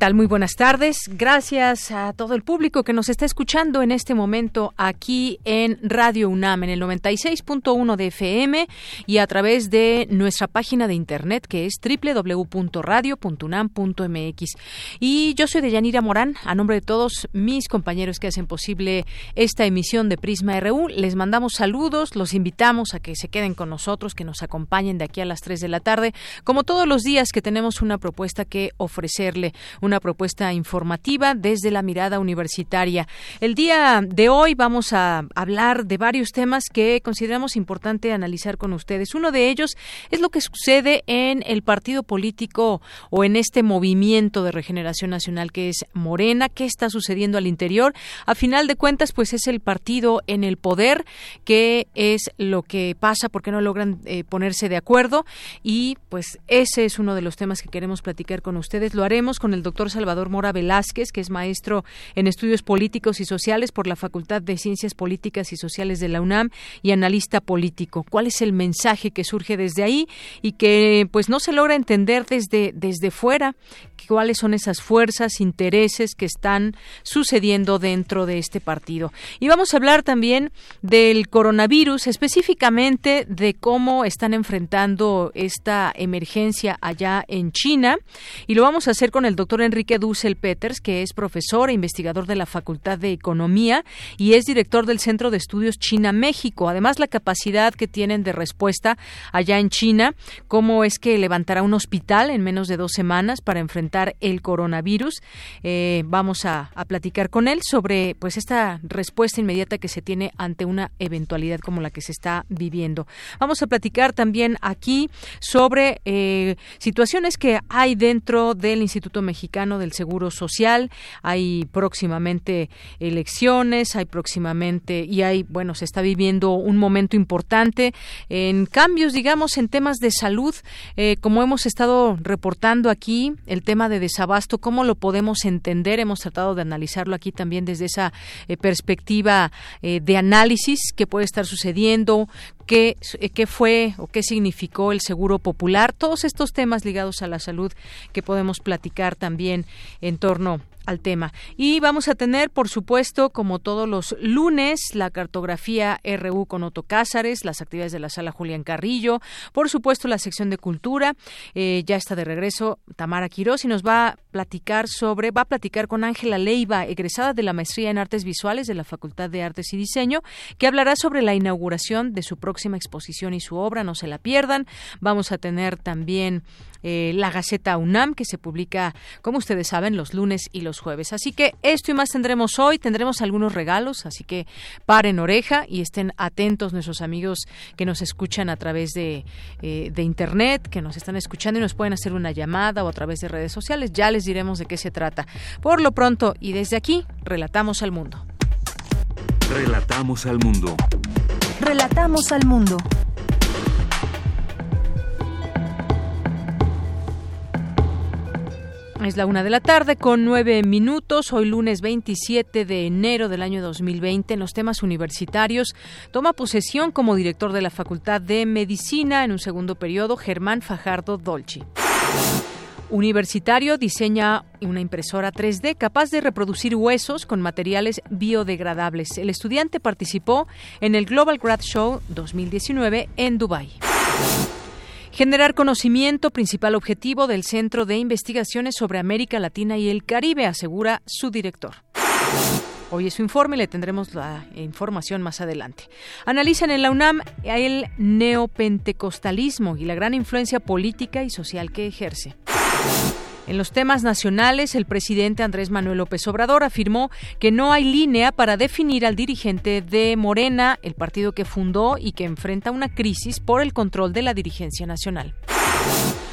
Tal? Muy buenas tardes. Gracias a todo el público que nos está escuchando en este momento aquí en Radio UNAM en el 96.1 de FM y a través de nuestra página de internet que es www.radio.unam.mx. Y yo soy Deyanira Morán, a nombre de todos mis compañeros que hacen posible esta emisión de Prisma RU, les mandamos saludos, los invitamos a que se queden con nosotros, que nos acompañen de aquí a las 3 de la tarde, como todos los días que tenemos una propuesta que ofrecerle propuesta informativa desde la mirada universitaria. El día de hoy vamos a hablar de varios temas que consideramos importante analizar con ustedes. Uno de ellos es lo que sucede en el partido político o en este movimiento de regeneración nacional que es Morena, qué está sucediendo al interior. A final de cuentas, pues es el partido en el poder, que es lo que pasa porque no logran eh, ponerse de acuerdo y pues ese es uno de los temas que queremos platicar con ustedes. Lo haremos con el doctor Salvador Mora Velázquez, que es maestro en estudios políticos y sociales por la Facultad de Ciencias Políticas y Sociales de la UNAM y analista político. ¿Cuál es el mensaje que surge desde ahí y que pues no se logra entender desde, desde fuera? ¿Cuáles son esas fuerzas, intereses que están sucediendo dentro de este partido? Y vamos a hablar también del coronavirus, específicamente de cómo están enfrentando esta emergencia allá en China. Y lo vamos a hacer con el doctor Enrique Dussel Peters, que es profesor e investigador de la Facultad de Economía y es director del Centro de Estudios China-México. Además, la capacidad que tienen de respuesta allá en China, cómo es que levantará un hospital en menos de dos semanas para enfrentar el coronavirus. Eh, vamos a, platicar con él sobre pues esta respuesta inmediata que se tiene ante una eventualidad como la que se está viviendo. Vamos a platicar también aquí sobre eh, situaciones que hay dentro del Instituto Mexicano del Seguro Social. Hay próximamente elecciones, hay próximamente y hay, bueno, se está viviendo un momento importante en cambios, digamos, en temas de salud, eh, como hemos estado reportando aquí, el tema de desabasto, cómo lo podemos entender. Hemos tratado de analizarlo aquí también desde esa eh, perspectiva eh, de análisis que puede estar sucediendo, qué, qué fue o qué significó el seguro popular, todos estos temas ligados a la salud que podemos platicar también en torno al tema. Y vamos a tener, por supuesto, como todos los lunes, la cartografía RU con Otto Cázares, las actividades de la sala Julián Carrillo, por supuesto, la sección de cultura. Eh, ya está de regreso Tamara Quirós y nos va a platicar sobre, va a platicar con Ángela Leiva, egresada de la maestría en artes visuales de la Facultad de Artes y Diseño, que hablará sobre la inauguración de su próxima exposición y su obra. No se la pierdan. Vamos a tener también eh, la Gaceta UNAM, que se publica, como ustedes saben, los lunes y los jueves. Así que esto y más tendremos hoy, tendremos algunos regalos, así que paren oreja y estén atentos nuestros amigos que nos escuchan a través de, eh, de Internet, que nos están escuchando y nos pueden hacer una llamada o a través de redes sociales. Ya les diremos de qué se trata. Por lo pronto y desde aquí, relatamos al mundo. Relatamos al mundo. Relatamos al mundo. Es la una de la tarde con nueve minutos. Hoy lunes 27 de enero del año 2020. En los temas universitarios toma posesión como director de la Facultad de Medicina en un segundo periodo Germán Fajardo Dolci. Universitario diseña una impresora 3D capaz de reproducir huesos con materiales biodegradables. El estudiante participó en el Global Grad Show 2019 en Dubái. Generar conocimiento, principal objetivo del Centro de Investigaciones sobre América Latina y el Caribe, asegura su director. Hoy es su informe y le tendremos la información más adelante. Analizan en la UNAM el neopentecostalismo y la gran influencia política y social que ejerce. En los temas nacionales, el presidente Andrés Manuel López Obrador afirmó que no hay línea para definir al dirigente de Morena, el partido que fundó y que enfrenta una crisis por el control de la dirigencia nacional.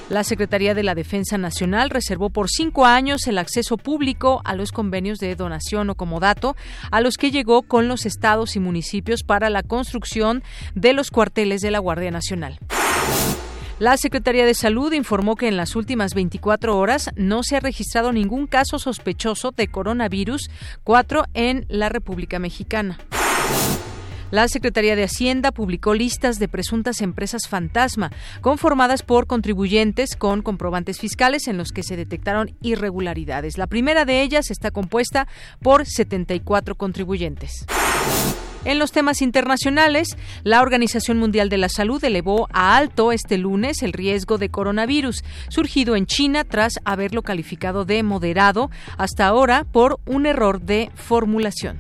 La Secretaría de la Defensa Nacional reservó por cinco años el acceso público a los convenios de donación o comodato a los que llegó con los estados y municipios para la construcción de los cuarteles de la Guardia Nacional. La Secretaría de Salud informó que en las últimas 24 horas no se ha registrado ningún caso sospechoso de coronavirus 4 en la República Mexicana. La Secretaría de Hacienda publicó listas de presuntas empresas fantasma, conformadas por contribuyentes con comprobantes fiscales en los que se detectaron irregularidades. La primera de ellas está compuesta por 74 contribuyentes. En los temas internacionales, la Organización Mundial de la Salud elevó a alto este lunes el riesgo de coronavirus, surgido en China tras haberlo calificado de moderado hasta ahora por un error de formulación.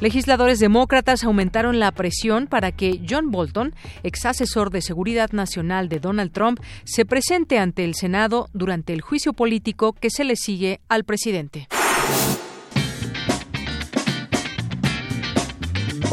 Legisladores demócratas aumentaron la presión para que John Bolton, ex asesor de seguridad nacional de Donald Trump, se presente ante el Senado durante el juicio político que se le sigue al presidente.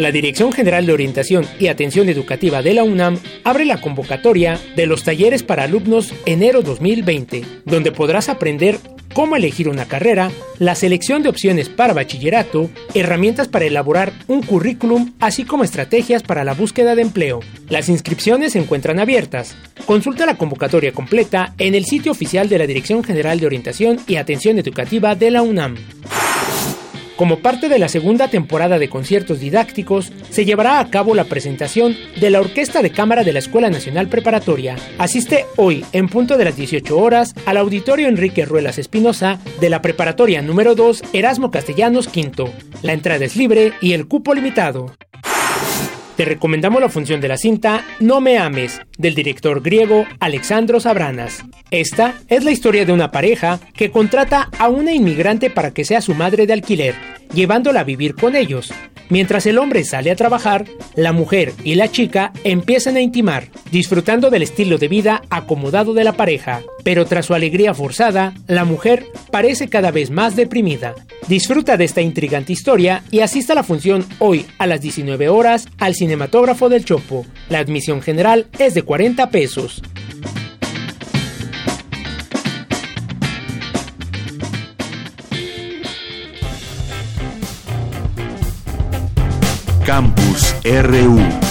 La Dirección General de Orientación y Atención Educativa de la UNAM abre la convocatoria de los talleres para alumnos enero 2020, donde podrás aprender cómo elegir una carrera, la selección de opciones para bachillerato, herramientas para elaborar un currículum, así como estrategias para la búsqueda de empleo. Las inscripciones se encuentran abiertas. Consulta la convocatoria completa en el sitio oficial de la Dirección General de Orientación y Atención Educativa de la UNAM. Como parte de la segunda temporada de conciertos didácticos, se llevará a cabo la presentación de la Orquesta de Cámara de la Escuela Nacional Preparatoria. Asiste hoy, en punto de las 18 horas, al Auditorio Enrique Ruelas Espinosa de la Preparatoria número 2 Erasmo Castellanos V. La entrada es libre y el cupo limitado. Te recomendamos la función de la cinta No me ames, del director griego Alexandros Sabranas. Esta es la historia de una pareja que contrata a una inmigrante para que sea su madre de alquiler, llevándola a vivir con ellos. Mientras el hombre sale a trabajar, la mujer y la chica empiezan a intimar, disfrutando del estilo de vida acomodado de la pareja. Pero tras su alegría forzada, la mujer parece cada vez más deprimida. Disfruta de esta intrigante historia y asista a la función hoy a las 19 horas al Cinematógrafo del Chopo. La admisión general es de 40 pesos. RU.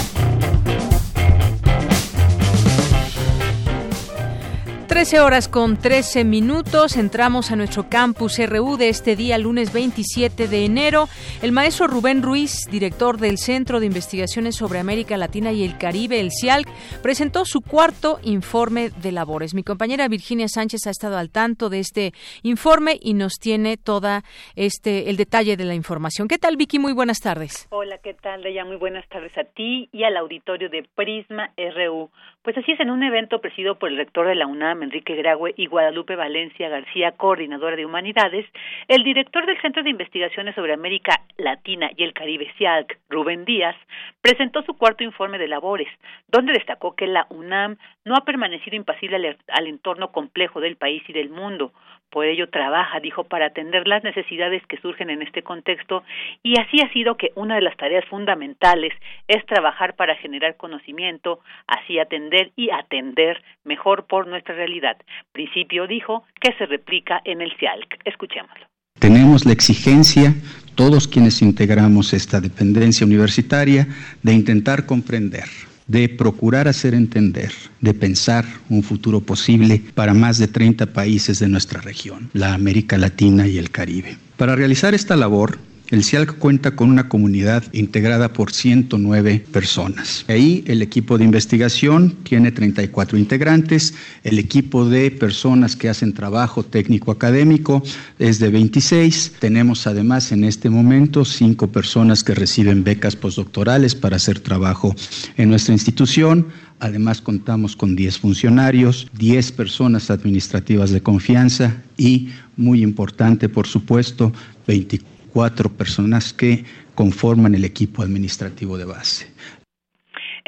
13 horas con 13 minutos. Entramos a nuestro campus RU de este día, lunes 27 de enero. El maestro Rubén Ruiz, director del Centro de Investigaciones sobre América Latina y el Caribe, el CIALC, presentó su cuarto informe de labores. Mi compañera Virginia Sánchez ha estado al tanto de este informe y nos tiene toda este el detalle de la información. ¿Qué tal, Vicky? Muy buenas tardes. Hola, ¿qué tal, Leia? Muy buenas tardes a ti y al auditorio de Prisma RU. Pues así es, en un evento presidido por el rector de la UNAM, Enrique Graue, y Guadalupe Valencia García, coordinadora de humanidades, el director del Centro de Investigaciones sobre América Latina y el Caribe, CIALC, Rubén Díaz, presentó su cuarto informe de labores, donde destacó que la UNAM no ha permanecido impasible al entorno complejo del país y del mundo, por ello trabaja, dijo, para atender las necesidades que surgen en este contexto y así ha sido que una de las tareas fundamentales es trabajar para generar conocimiento, así atender y atender mejor por nuestra realidad. Principio dijo que se replica en el CIALC. Escuchémoslo. Tenemos la exigencia, todos quienes integramos esta dependencia universitaria, de intentar comprender de procurar hacer entender, de pensar un futuro posible para más de 30 países de nuestra región, la América Latina y el Caribe. Para realizar esta labor, el CIALC cuenta con una comunidad integrada por 109 personas. Ahí el equipo de investigación tiene 34 integrantes, el equipo de personas que hacen trabajo técnico académico es de 26. Tenemos además en este momento cinco personas que reciben becas postdoctorales para hacer trabajo en nuestra institución. Además contamos con 10 funcionarios, 10 personas administrativas de confianza y, muy importante por supuesto, 24 cuatro personas que conforman el equipo administrativo de base.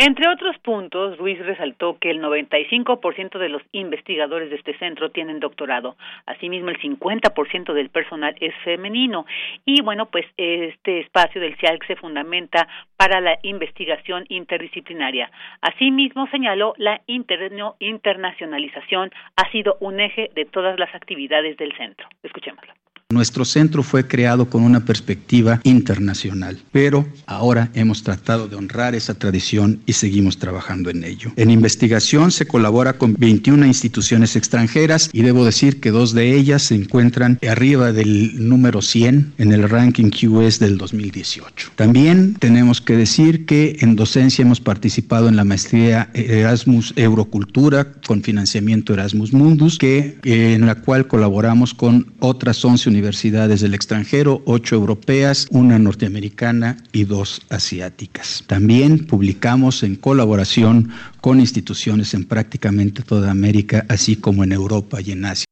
Entre otros puntos, Ruiz resaltó que el 95% de los investigadores de este centro tienen doctorado. Asimismo, el 50% del personal es femenino. Y bueno, pues este espacio del CIALC se fundamenta para la investigación interdisciplinaria. Asimismo, señaló la internacionalización ha sido un eje de todas las actividades del centro. Escuchémoslo. Nuestro centro fue creado con una perspectiva internacional, pero ahora hemos tratado de honrar esa tradición y seguimos trabajando en ello. En investigación se colabora con 21 instituciones extranjeras y debo decir que dos de ellas se encuentran arriba del número 100 en el ranking QS del 2018. También tenemos que decir que en docencia hemos participado en la maestría Erasmus Eurocultura con financiamiento Erasmus Mundus, que, en la cual colaboramos con otras 11 universidades universidades del extranjero, ocho europeas, una norteamericana y dos asiáticas. También publicamos en colaboración con instituciones en prácticamente toda América, así como en Europa y en Asia.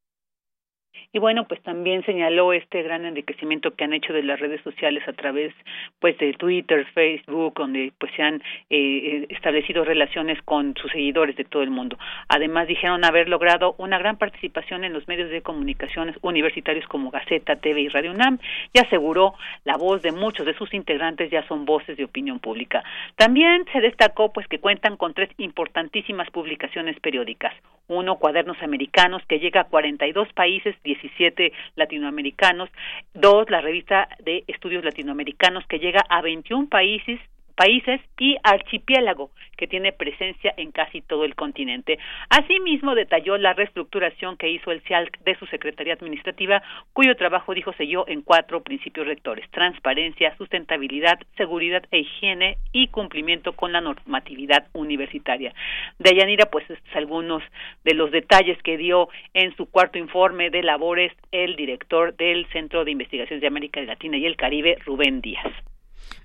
Y bueno, pues también señaló este gran enriquecimiento que han hecho de las redes sociales a través pues de Twitter, Facebook, donde pues se han eh, eh, establecido relaciones con sus seguidores de todo el mundo. Además dijeron haber logrado una gran participación en los medios de comunicaciones universitarios como Gaceta, TV y Radio UNAM y aseguró la voz de muchos de sus integrantes ya son voces de opinión pública. También se destacó pues que cuentan con tres importantísimas publicaciones periódicas. Uno, Cuadernos Americanos, que llega a 42 países, 17 latinoamericanos, dos, la revista de estudios latinoamericanos que llega a 21 países países y archipiélago, que tiene presencia en casi todo el continente. Asimismo, detalló la reestructuración que hizo el CIALC de su Secretaría Administrativa, cuyo trabajo, dijo, selló en cuatro principios rectores, transparencia, sustentabilidad, seguridad e higiene y cumplimiento con la normatividad universitaria. De Yanira, pues, algunos de los detalles que dio en su cuarto informe de labores el director del Centro de Investigaciones de América Latina y el Caribe, Rubén Díaz.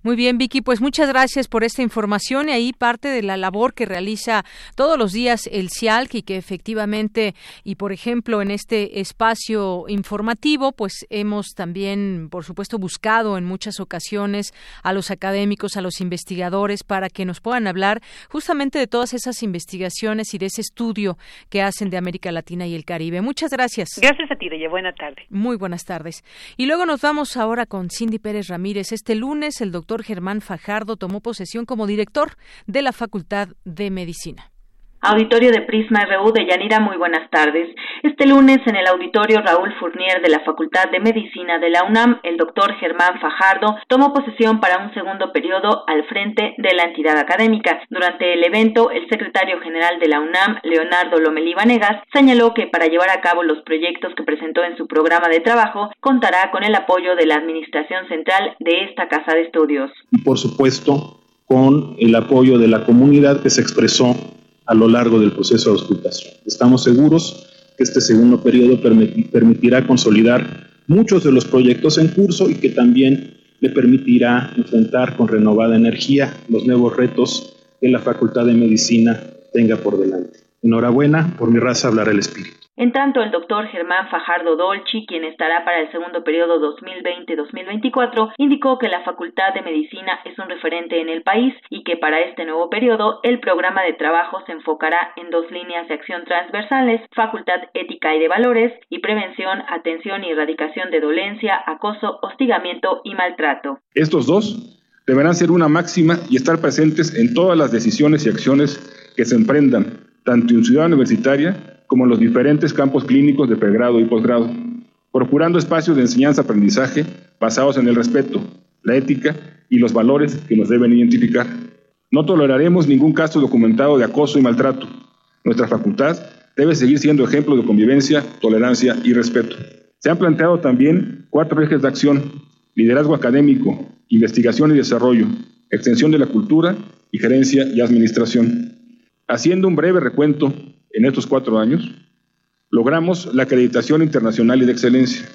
Muy bien, Vicky, pues muchas gracias por esta información y ahí parte de la labor que realiza todos los días el CIALC y que efectivamente, y por ejemplo, en este espacio informativo, pues hemos también, por supuesto, buscado en muchas ocasiones a los académicos, a los investigadores, para que nos puedan hablar justamente de todas esas investigaciones y de ese estudio que hacen de América Latina y el Caribe. Muchas gracias. Gracias a ti, Reye. Buena tarde. Muy buenas tardes. Y luego nos vamos ahora con Cindy Pérez Ramírez. Este lunes el doctor Germán Fajardo tomó posesión como director de la Facultad de Medicina. Auditorio de Prisma RU de Yanira, muy buenas tardes. Este lunes en el auditorio Raúl Fournier de la Facultad de Medicina de la UNAM, el doctor Germán Fajardo tomó posesión para un segundo periodo al frente de la entidad académica. Durante el evento, el secretario general de la UNAM, Leonardo Lomelí Vanegas, señaló que para llevar a cabo los proyectos que presentó en su programa de trabajo, contará con el apoyo de la Administración Central de esta Casa de Estudios. Y por supuesto, con el apoyo de la comunidad que se expresó a lo largo del proceso de auscultación. Estamos seguros que este segundo periodo permitirá consolidar muchos de los proyectos en curso y que también le permitirá enfrentar con renovada energía los nuevos retos que la Facultad de Medicina tenga por delante. Enhorabuena, por mi raza hablará el espíritu. En tanto, el doctor Germán Fajardo Dolci, quien estará para el segundo periodo 2020-2024, indicó que la Facultad de Medicina es un referente en el país y que para este nuevo periodo el programa de trabajo se enfocará en dos líneas de acción transversales, Facultad Ética y de Valores y Prevención, Atención y Erradicación de Dolencia, Acoso, Hostigamiento y Maltrato. Estos dos deberán ser una máxima y estar presentes en todas las decisiones y acciones que se emprendan, tanto en ciudad universitaria como en los diferentes campos clínicos de pregrado y posgrado, procurando espacios de enseñanza-aprendizaje basados en el respeto, la ética y los valores que nos deben identificar. No toleraremos ningún caso documentado de acoso y maltrato. Nuestra facultad debe seguir siendo ejemplo de convivencia, tolerancia y respeto. Se han planteado también cuatro ejes de acción, liderazgo académico, investigación y desarrollo, extensión de la cultura y gerencia y administración. Haciendo un breve recuento en estos cuatro años, logramos la acreditación internacional y de excelencia.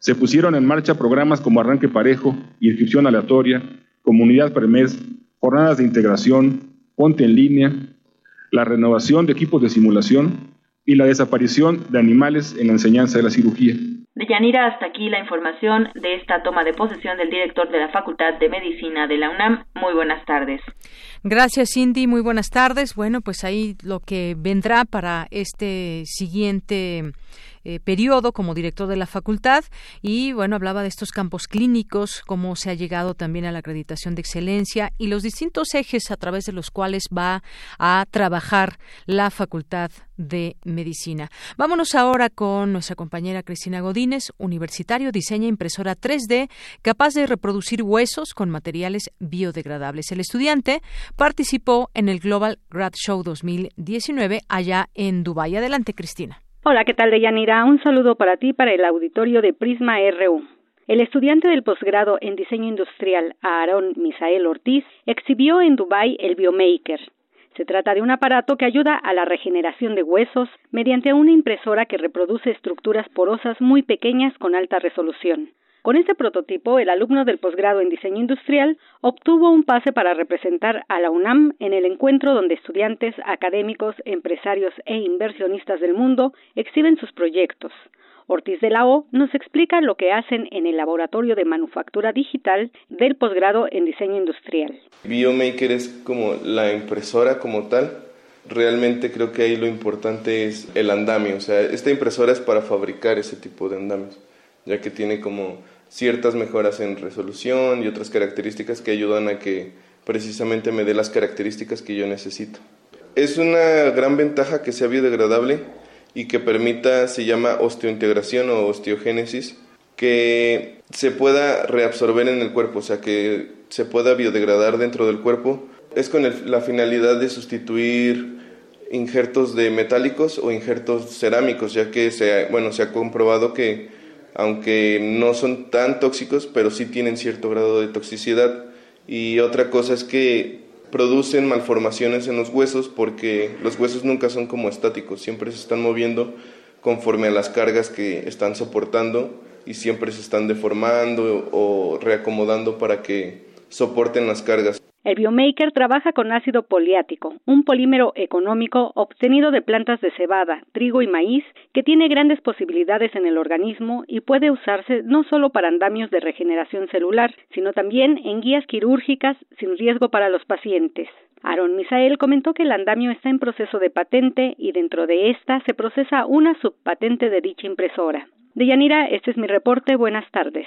Se pusieron en marcha programas como Arranque Parejo, Inscripción Aleatoria, Comunidad Premes, Jornadas de Integración, Ponte en Línea, la renovación de equipos de simulación y la desaparición de animales en la enseñanza de la cirugía. Deyanira, hasta aquí la información de esta toma de posesión del director de la Facultad de Medicina de la UNAM. Muy buenas tardes. Gracias, Cindy. Muy buenas tardes. Bueno, pues ahí lo que vendrá para este siguiente eh, periodo como director de la facultad y bueno hablaba de estos campos clínicos cómo se ha llegado también a la acreditación de excelencia y los distintos ejes a través de los cuales va a trabajar la facultad de medicina. Vámonos ahora con nuestra compañera Cristina Godínez, universitario, diseña impresora 3D capaz de reproducir huesos con materiales biodegradables. El estudiante participó en el Global Grad Show 2019 allá en Dubái. Adelante, Cristina. Hola, ¿qué tal, Deyanira? Un saludo para ti para el auditorio de Prisma RU. El estudiante del posgrado en diseño industrial Aaron Misael Ortiz exhibió en Dubái el Biomaker. Se trata de un aparato que ayuda a la regeneración de huesos mediante una impresora que reproduce estructuras porosas muy pequeñas con alta resolución. Con este prototipo, el alumno del posgrado en diseño industrial obtuvo un pase para representar a la UNAM en el encuentro donde estudiantes, académicos, empresarios e inversionistas del mundo exhiben sus proyectos. Ortiz de la O nos explica lo que hacen en el laboratorio de manufactura digital del posgrado en diseño industrial. Biomaker es como la impresora como tal. Realmente creo que ahí lo importante es el andamio. O sea, esta impresora es para fabricar ese tipo de andamios ya que tiene como ciertas mejoras en resolución y otras características que ayudan a que precisamente me dé las características que yo necesito. Es una gran ventaja que sea biodegradable y que permita, se llama osteointegración o osteogénesis, que se pueda reabsorber en el cuerpo, o sea, que se pueda biodegradar dentro del cuerpo. Es con la finalidad de sustituir injertos de metálicos o injertos cerámicos, ya que bueno, se ha comprobado que aunque no son tan tóxicos, pero sí tienen cierto grado de toxicidad. Y otra cosa es que producen malformaciones en los huesos porque los huesos nunca son como estáticos, siempre se están moviendo conforme a las cargas que están soportando y siempre se están deformando o reacomodando para que soporten las cargas. El Biomaker trabaja con ácido poliático, un polímero económico obtenido de plantas de cebada, trigo y maíz que tiene grandes posibilidades en el organismo y puede usarse no solo para andamios de regeneración celular, sino también en guías quirúrgicas sin riesgo para los pacientes. Aaron Misael comentó que el andamio está en proceso de patente y dentro de esta se procesa una subpatente de dicha impresora. Deyanira, este es mi reporte. Buenas tardes.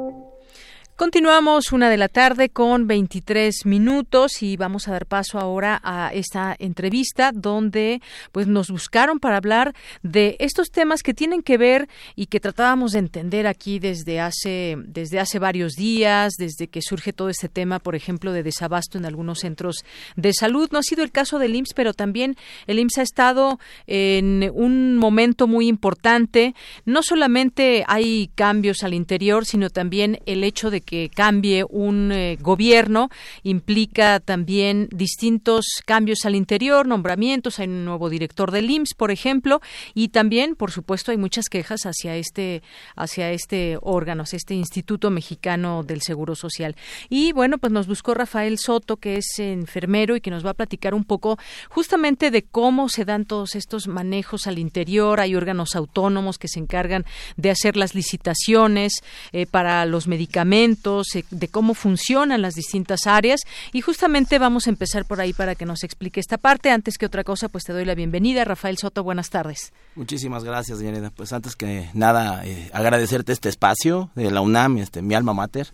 Continuamos una de la tarde con 23 minutos y vamos a dar paso ahora a esta entrevista donde pues nos buscaron para hablar de estos temas que tienen que ver y que tratábamos de entender aquí desde hace desde hace varios días, desde que surge todo este tema, por ejemplo, de desabasto en algunos centros de salud. No ha sido el caso del IMSS, pero también el IMSS ha estado en un momento muy importante. No solamente hay cambios al interior, sino también el hecho de que que cambie un eh, gobierno implica también distintos cambios al interior, nombramientos, hay un nuevo director del IMSS, por ejemplo, y también, por supuesto, hay muchas quejas hacia este hacia este órgano, hacia este Instituto Mexicano del Seguro Social. Y bueno, pues nos buscó Rafael Soto, que es enfermero y que nos va a platicar un poco justamente de cómo se dan todos estos manejos al interior, hay órganos autónomos que se encargan de hacer las licitaciones eh, para los medicamentos eh, de cómo funcionan las distintas áreas y justamente vamos a empezar por ahí para que nos explique esta parte. Antes que otra cosa, pues te doy la bienvenida. Rafael Soto, buenas tardes. Muchísimas gracias, Yaneda. Pues antes que nada, eh, agradecerte este espacio de la UNAM, este, mi alma mater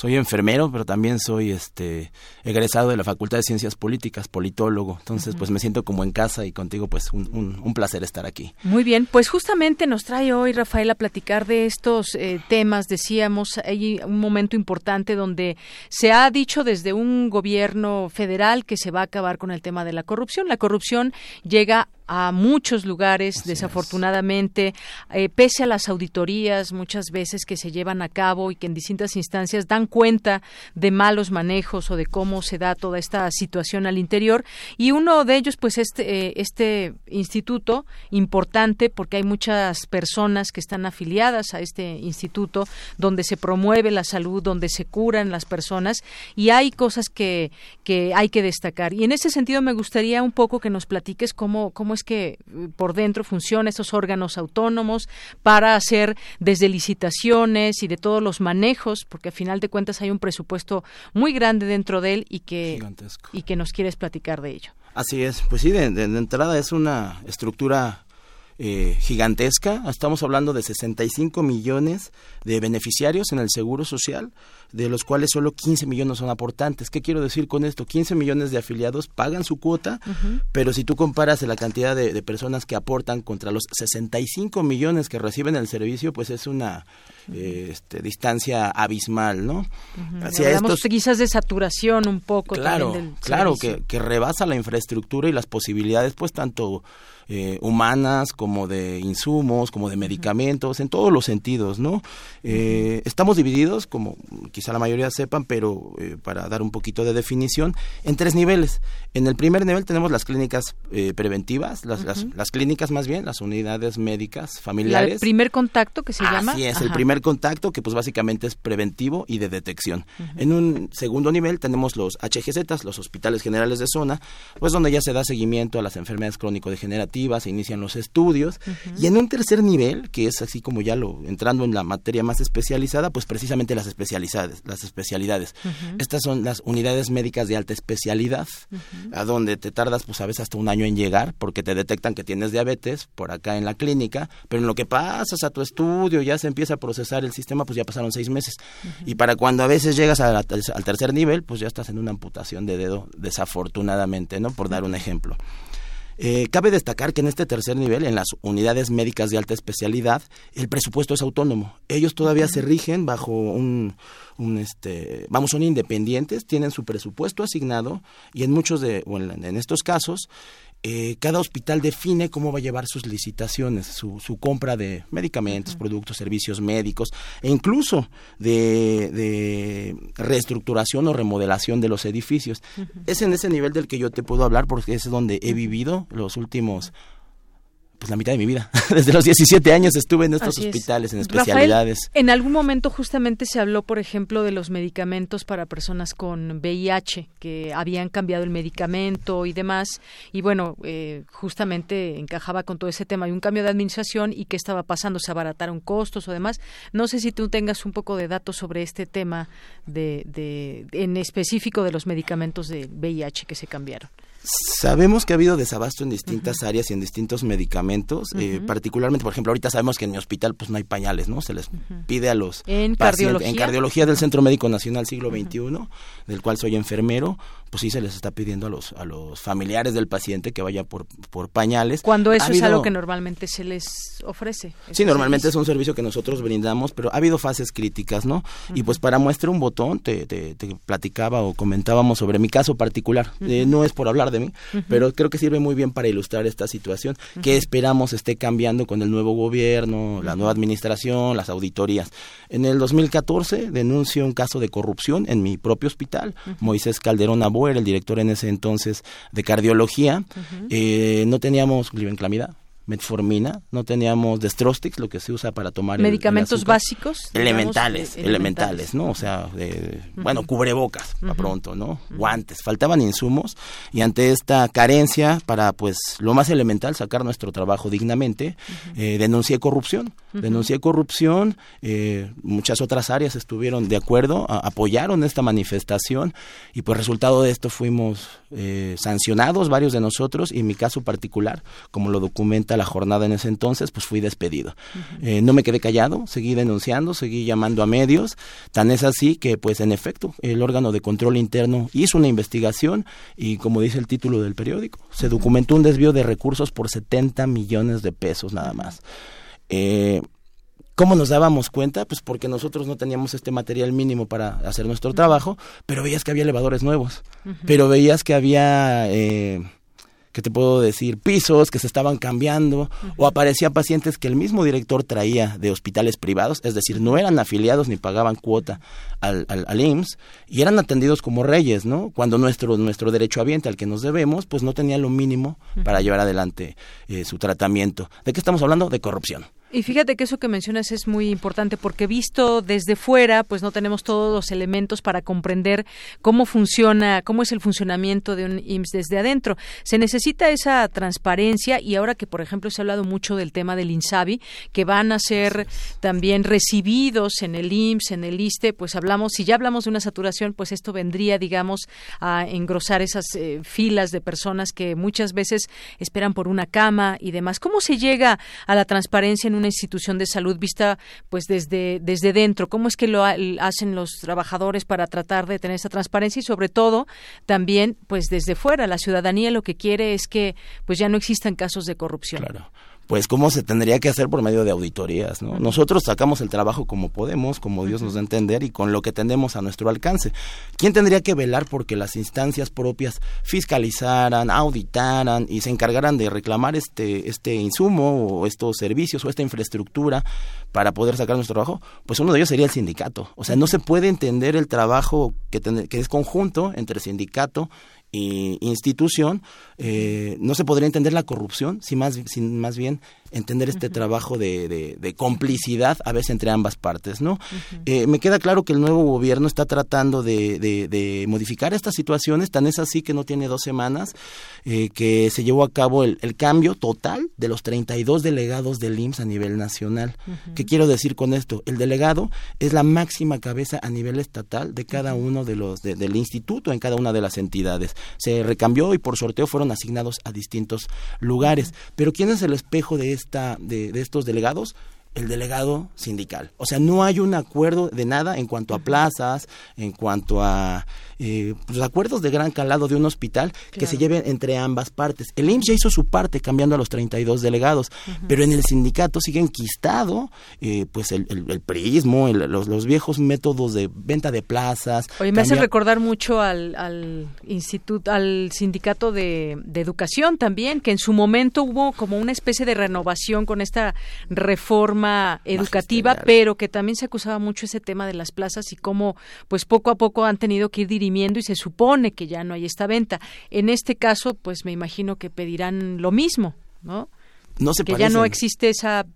soy enfermero, pero también soy este egresado de la Facultad de Ciencias Políticas, politólogo. Entonces, pues me siento como en casa y contigo, pues un, un, placer estar aquí. Muy bien, pues justamente nos trae hoy Rafael a platicar de estos eh, temas. Decíamos, hay un momento importante donde se ha dicho desde un gobierno federal que se va a acabar con el tema de la corrupción. La corrupción llega a muchos lugares, desafortunadamente, eh, pese a las auditorías muchas veces que se llevan a cabo y que en distintas instancias dan cuenta de malos manejos o de cómo se da toda esta situación al interior. Y uno de ellos, pues, este, eh, este instituto importante, porque hay muchas personas que están afiliadas a este instituto, donde se promueve la salud, donde se curan las personas, y hay cosas que, que hay que destacar. Y en ese sentido me gustaría un poco que nos platiques cómo, cómo es que eh, por dentro funcionan estos órganos autónomos para hacer desde licitaciones y de todos los manejos, porque a final de cuentas hay un presupuesto muy grande dentro de él y que, y que nos quieres platicar de ello. Así es, pues sí, de entrada es una estructura eh, gigantesca. Estamos hablando de 65 millones de beneficiarios en el Seguro Social, de los cuales solo 15 millones son aportantes. ¿Qué quiero decir con esto? 15 millones de afiliados pagan su cuota, pero si tú comparas la cantidad de, personas que aportan contra los 65 millones que reciben el servicio, pues es una eh, este, distancia abismal, ¿no? quizás de saturación un poco. Claro, claro, que, que rebasa la infraestructura y las posibilidades, pues tanto eh, humanas, como de insumos, como de medicamentos, en todos los sentidos, ¿no? Eh, estamos divididos, como quizá la mayoría sepan, pero eh, para dar un poquito de definición, en tres niveles. En el primer nivel tenemos las clínicas preventivas, las, las, clínicas más bien, las unidades médicas familiares. El primer contacto que se llama. Así es, el primer contacto que pues básicamente es preventivo y de detección. En un segundo nivel tenemos los HGZ, los hospitales generales de zona, pues donde ya se da seguimiento a las enfermedades crónico-degenerativas, se inician los estudios y en un tercer nivel, que es así como ya lo entrando en la materia más especializada, pues precisamente las especialidades, las especialidades. Estas son las unidades médicas de alta especialidad, a donde te tardas pues a veces hasta un año en llegar porque te detectan que tienes diabetes por acá en la clínica, pero en lo que pasas a tu estudio ya se empieza a procesar el sistema, pues ya pasaron seis meses. Y para cuando a veces llegas al tercer nivel, pues ya estás en una amputación de dedo, desafortunadamente, ¿no? Por dar un ejemplo. Eh, cabe destacar que en este tercer nivel, en las unidades médicas de alta especialidad, el presupuesto es autónomo. Ellos todavía se rigen bajo un, un este, vamos, son independientes, tienen su presupuesto asignado y en muchos de, o en estos casos, eh, cada hospital define cómo va a llevar sus licitaciones, su, su compra de medicamentos, productos, servicios médicos e incluso de, reestructuración o remodelación de los edificios. Es en ese nivel del que yo te puedo hablar porque es donde he vivido los últimos pues la mitad de mi vida. Desde los 17 años estuve en estos hospitales, en especialidades. en algún momento justamente se habló, por ejemplo, de los medicamentos para personas con VIH, que habían cambiado el medicamento y demás. Y bueno, eh, justamente encajaba con todo ese tema. Hay un cambio de administración y qué estaba pasando, se abarataron costos o demás. No sé si tú tengas un poco de datos sobre este tema de, de en específico de los medicamentos de VIH que se cambiaron. Sabemos que ha habido desabasto en distintas áreas y en distintos medicamentos, eh, particularmente, por ejemplo, ahorita sabemos que en mi hospital pues no hay pañales, ¿no? Se les pide a los ¿En cardiología? en cardiología. del Centro Médico Nacional Siglo XXI, del cual soy enfermero, pues sí se les está pidiendo a los a los familiares del paciente que vaya por por pañales. Cuando eso es algo que normalmente se les ofrece. Sí, normalmente es un servicio que nosotros brindamos, pero ha habido fases críticas, ¿no? Y pues para muestra un botón te, te, platicaba o comentábamos sobre mi caso particular. Eh, no es por hablar de mí, pero creo que sirve muy bien para ilustrar esta situación que esperamos esté cambiando con el nuevo gobierno, la nueva administración, las auditorías. En el 2014 denunció un caso de corrupción en mi propio hospital. Moisés Calderón El director en ese entonces de cardiología, eh, no teníamos glibenclamida metformina, no teníamos destrostix, lo que se usa para tomar medicamentos básicos, elementales, elementales, ¿no? O sea, bueno, cubrebocas, pronto, ¿no? Guantes, faltaban insumos y ante esta carencia para pues lo más elemental sacar nuestro trabajo dignamente, eh, denuncié corrupción, denuncié corrupción, eh, muchas otras áreas estuvieron de acuerdo, apoyaron esta manifestación y pues resultado de esto fuimos eh, sancionados varios de nosotros y en mi caso particular, como lo documenta la jornada en ese entonces, pues fui despedido. Eh, no me quedé callado, seguí denunciando, seguí llamando a medios, tan es así que pues en efecto el órgano de control interno hizo una investigación y como dice el título del periódico, se documentó un desvío de recursos por 70 millones de pesos nada más. Eh, ¿Cómo nos dábamos cuenta? Pues porque nosotros no teníamos este material mínimo para hacer nuestro trabajo, pero veías que había elevadores nuevos, pero veías que había eh, que te puedo decir? Pisos que se estaban cambiando o aparecía pacientes que el mismo director traía de hospitales privados, es decir, no eran afiliados ni pagaban cuota al, al, IMSS y eran atendidos como reyes, ¿no? Cuando nuestro, nuestro derecho habiente al que nos debemos, pues no tenía lo mínimo para llevar adelante eh, su tratamiento. ¿De qué estamos hablando? De corrupción. Y fíjate que eso que mencionas es muy importante porque visto desde fuera, pues no tenemos todos los elementos para comprender cómo funciona, cómo es el funcionamiento de un IMSS desde adentro. Se necesita esa transparencia y ahora que, por ejemplo, se ha hablado mucho del tema del INSABI, que van a ser también recibidos en el IMSS, en el ISTE, pues hablamos, si ya hablamos de una saturación, pues esto vendría, digamos, a engrosar esas eh, filas de personas que muchas veces esperan por una cama y demás. ¿Cómo se llega a la transparencia en una institución de salud vista pues desde, desde dentro? ¿Cómo es que lo hacen los trabajadores para tratar de tener esa transparencia y sobre todo también pues desde fuera la ciudadanía lo que quiere es que pues ya no existan casos de corrupción? Claro pues cómo se tendría que hacer por medio de auditorías, ¿no? Nosotros sacamos el trabajo como podemos, como Dios nos da a entender y con lo que tenemos a nuestro alcance. ¿Quién tendría que velar porque las instancias propias fiscalizaran, auditaran y se encargaran de reclamar este este insumo o estos servicios o esta infraestructura para poder sacar nuestro trabajo? Pues uno de ellos sería el sindicato. O sea, no se puede entender el trabajo que, que es conjunto entre sindicato y institución, eh, no se podría entender la corrupción si más, si más bien entender este trabajo de, de, complicidad a veces entre ambas partes, ¿no? Eh, me queda claro que el nuevo gobierno está tratando de, de, modificar estas situaciones, tan es así que no tiene dos semanas eh, que se llevó a cabo el, el, cambio total de los 32 delegados del IMSS a nivel nacional. ¿Qué quiero decir con esto? El delegado es la máxima cabeza a nivel estatal de cada uno de los del instituto en cada una de las entidades. Se recambió y por sorteo fueron asignados a distintos lugares. Pero ¿quién es el espejo de de, de estos delegados el delegado sindical. O sea, no hay un acuerdo de nada en cuanto a plazas, en cuanto a eh, pues, acuerdos de gran calado de un hospital que se lleven entre ambas partes. El IMSS ya hizo su parte cambiando a los 32 delegados, pero en el sindicato sigue enquistado eh, pues el, el, prismo, los, viejos métodos de venta de plazas. Oye, me hace recordar mucho al, al instituto, al sindicato de, de educación también, que en su momento hubo como una especie de renovación con esta reforma educativa, pero que también se acusaba mucho ese tema de las plazas y cómo pues poco a poco han tenido que ir dirimiendo y se supone que ya no hay esta venta. En este caso, pues me imagino que pedirán lo mismo, ¿no? No se que ya no existe esa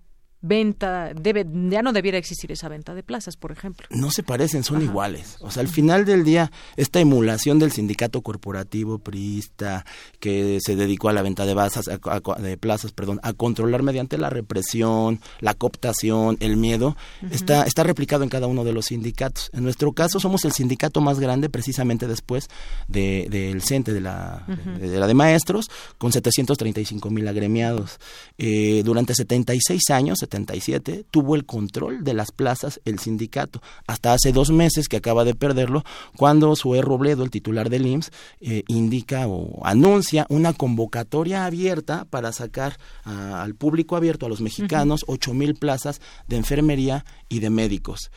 venta, debe, ya no debiera existir esa venta de plazas, por ejemplo. No se parecen, son iguales. O sea, al final del día, esta emulación del sindicato corporativo priista que se dedicó a la venta de, plazas, de plazas, perdón, a controlar mediante la represión, la cooptación, el miedo, está, está replicado en cada uno de los sindicatos. En nuestro caso, somos el sindicato más grande precisamente después del de, CENTE, de la, de, la de maestros, con 735 mil agremiados. Eh, durante 76 años, tuvo el control de las plazas el sindicato, hasta hace dos meses que acaba de perderlo, cuando Sue Robledo, el titular del IMSS, eh, indica o anuncia una convocatoria abierta para sacar al público abierto, a los mexicanos, ocho mil plazas de enfermería y de médicos.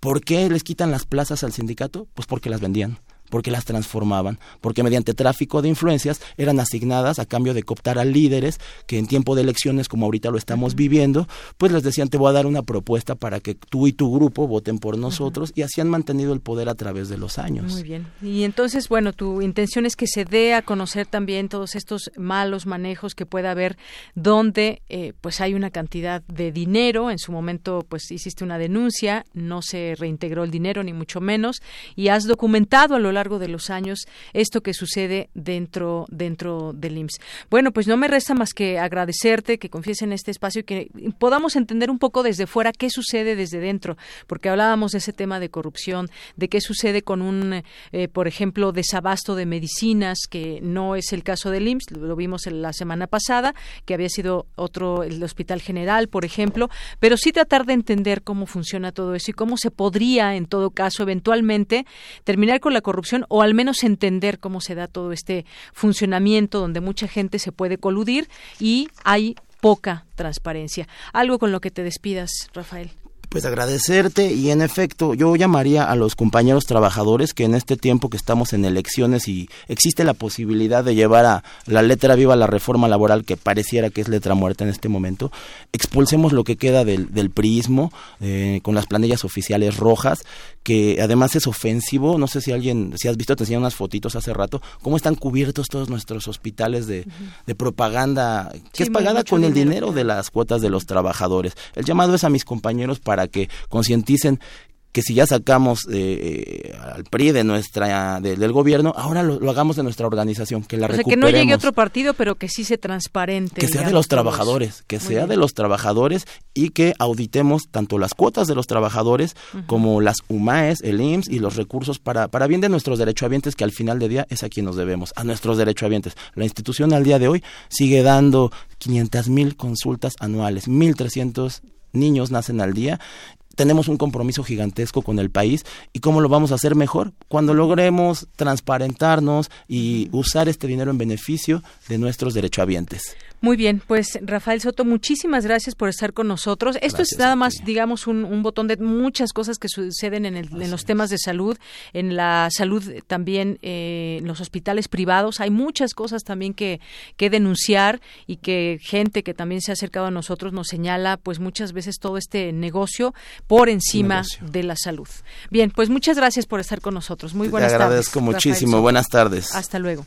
¿Por qué les quitan las plazas al sindicato? Pues porque las vendían porque las transformaban, porque mediante tráfico de influencias eran asignadas a cambio de cooptar a líderes que en tiempo de elecciones, como ahorita lo estamos viviendo, pues les decían te voy a dar una propuesta para que tú y tu grupo voten por nosotros y así han mantenido el poder a través de los años. Muy bien. Y entonces, bueno, tu intención es que se dé a conocer también todos estos malos manejos que pueda haber donde eh, pues hay una cantidad de dinero, en su momento pues hiciste una denuncia, no se reintegró el dinero ni mucho menos y has documentado a lo largo de los años esto que sucede dentro dentro del IMSS. Bueno, pues no me resta más que agradecerte que confíes en este espacio y que podamos entender un poco desde fuera qué sucede desde dentro, porque hablábamos de ese tema de corrupción, de qué sucede con un, eh, por ejemplo, desabasto de medicinas, que no es el caso del IMSS, lo vimos la semana pasada, que había sido otro, el Hospital General, por ejemplo, pero sí tratar de entender cómo funciona todo eso y cómo se podría, en todo caso, eventualmente terminar con la corrupción o al menos entender cómo se da todo este funcionamiento donde mucha gente se puede coludir y hay poca transparencia. Algo con lo que te despidas, Rafael Pues agradecerte. Y en efecto yo llamaría a los compañeros trabajadores que en este tiempo que estamos en elecciones y existe la posibilidad de llevar a la letra viva la reforma laboral que pareciera que es letra muerta en este momento, expulsemos lo que queda del, del priismo eh, con las planillas oficiales rojas, que además es ofensivo, no sé si alguien, si has visto, te enseñé unas fotitos hace rato, cómo están cubiertos todos nuestros hospitales de, de propaganda que es pagada con el dinero de las cuotas de los trabajadores. El llamado es a mis compañeros para que concienticen que si ya sacamos eh, al PRI de nuestra del gobierno, ahora lo, hagamos de nuestra organización, que la o sea, que no llegue otro partido, pero que sí se transparente. Que sea de los trabajadores, que sea de los trabajadores y que auditemos tanto las cuotas de los trabajadores como las UMAES, el IMSS y los recursos para, para bien de nuestros derechohabientes, que al final de día es a quien nos debemos, a nuestros derechohabientes. La institución al día de hoy sigue dando 500 mil consultas anuales, 1.300 niños nacen al día tenemos un compromiso gigantesco con el país y cómo lo vamos a hacer mejor cuando logremos transparentarnos y usar este dinero en beneficio de nuestros derechohabientes. Muy bien, pues Rafael Soto, muchísimas gracias por estar con nosotros. Esto es nada más, digamos, un, botón de muchas cosas que suceden en, en, los temas de salud, en la salud también, eh, en los hospitales privados. Hay muchas cosas también que, que denunciar y que gente que también se ha acercado a nosotros nos señala, pues muchas veces todo este negocio por encima de la salud. Bien, pues muchas gracias por estar con nosotros. Muy buenas tardes. Te agradezco muchísimo. Buenas tardes. Hasta luego.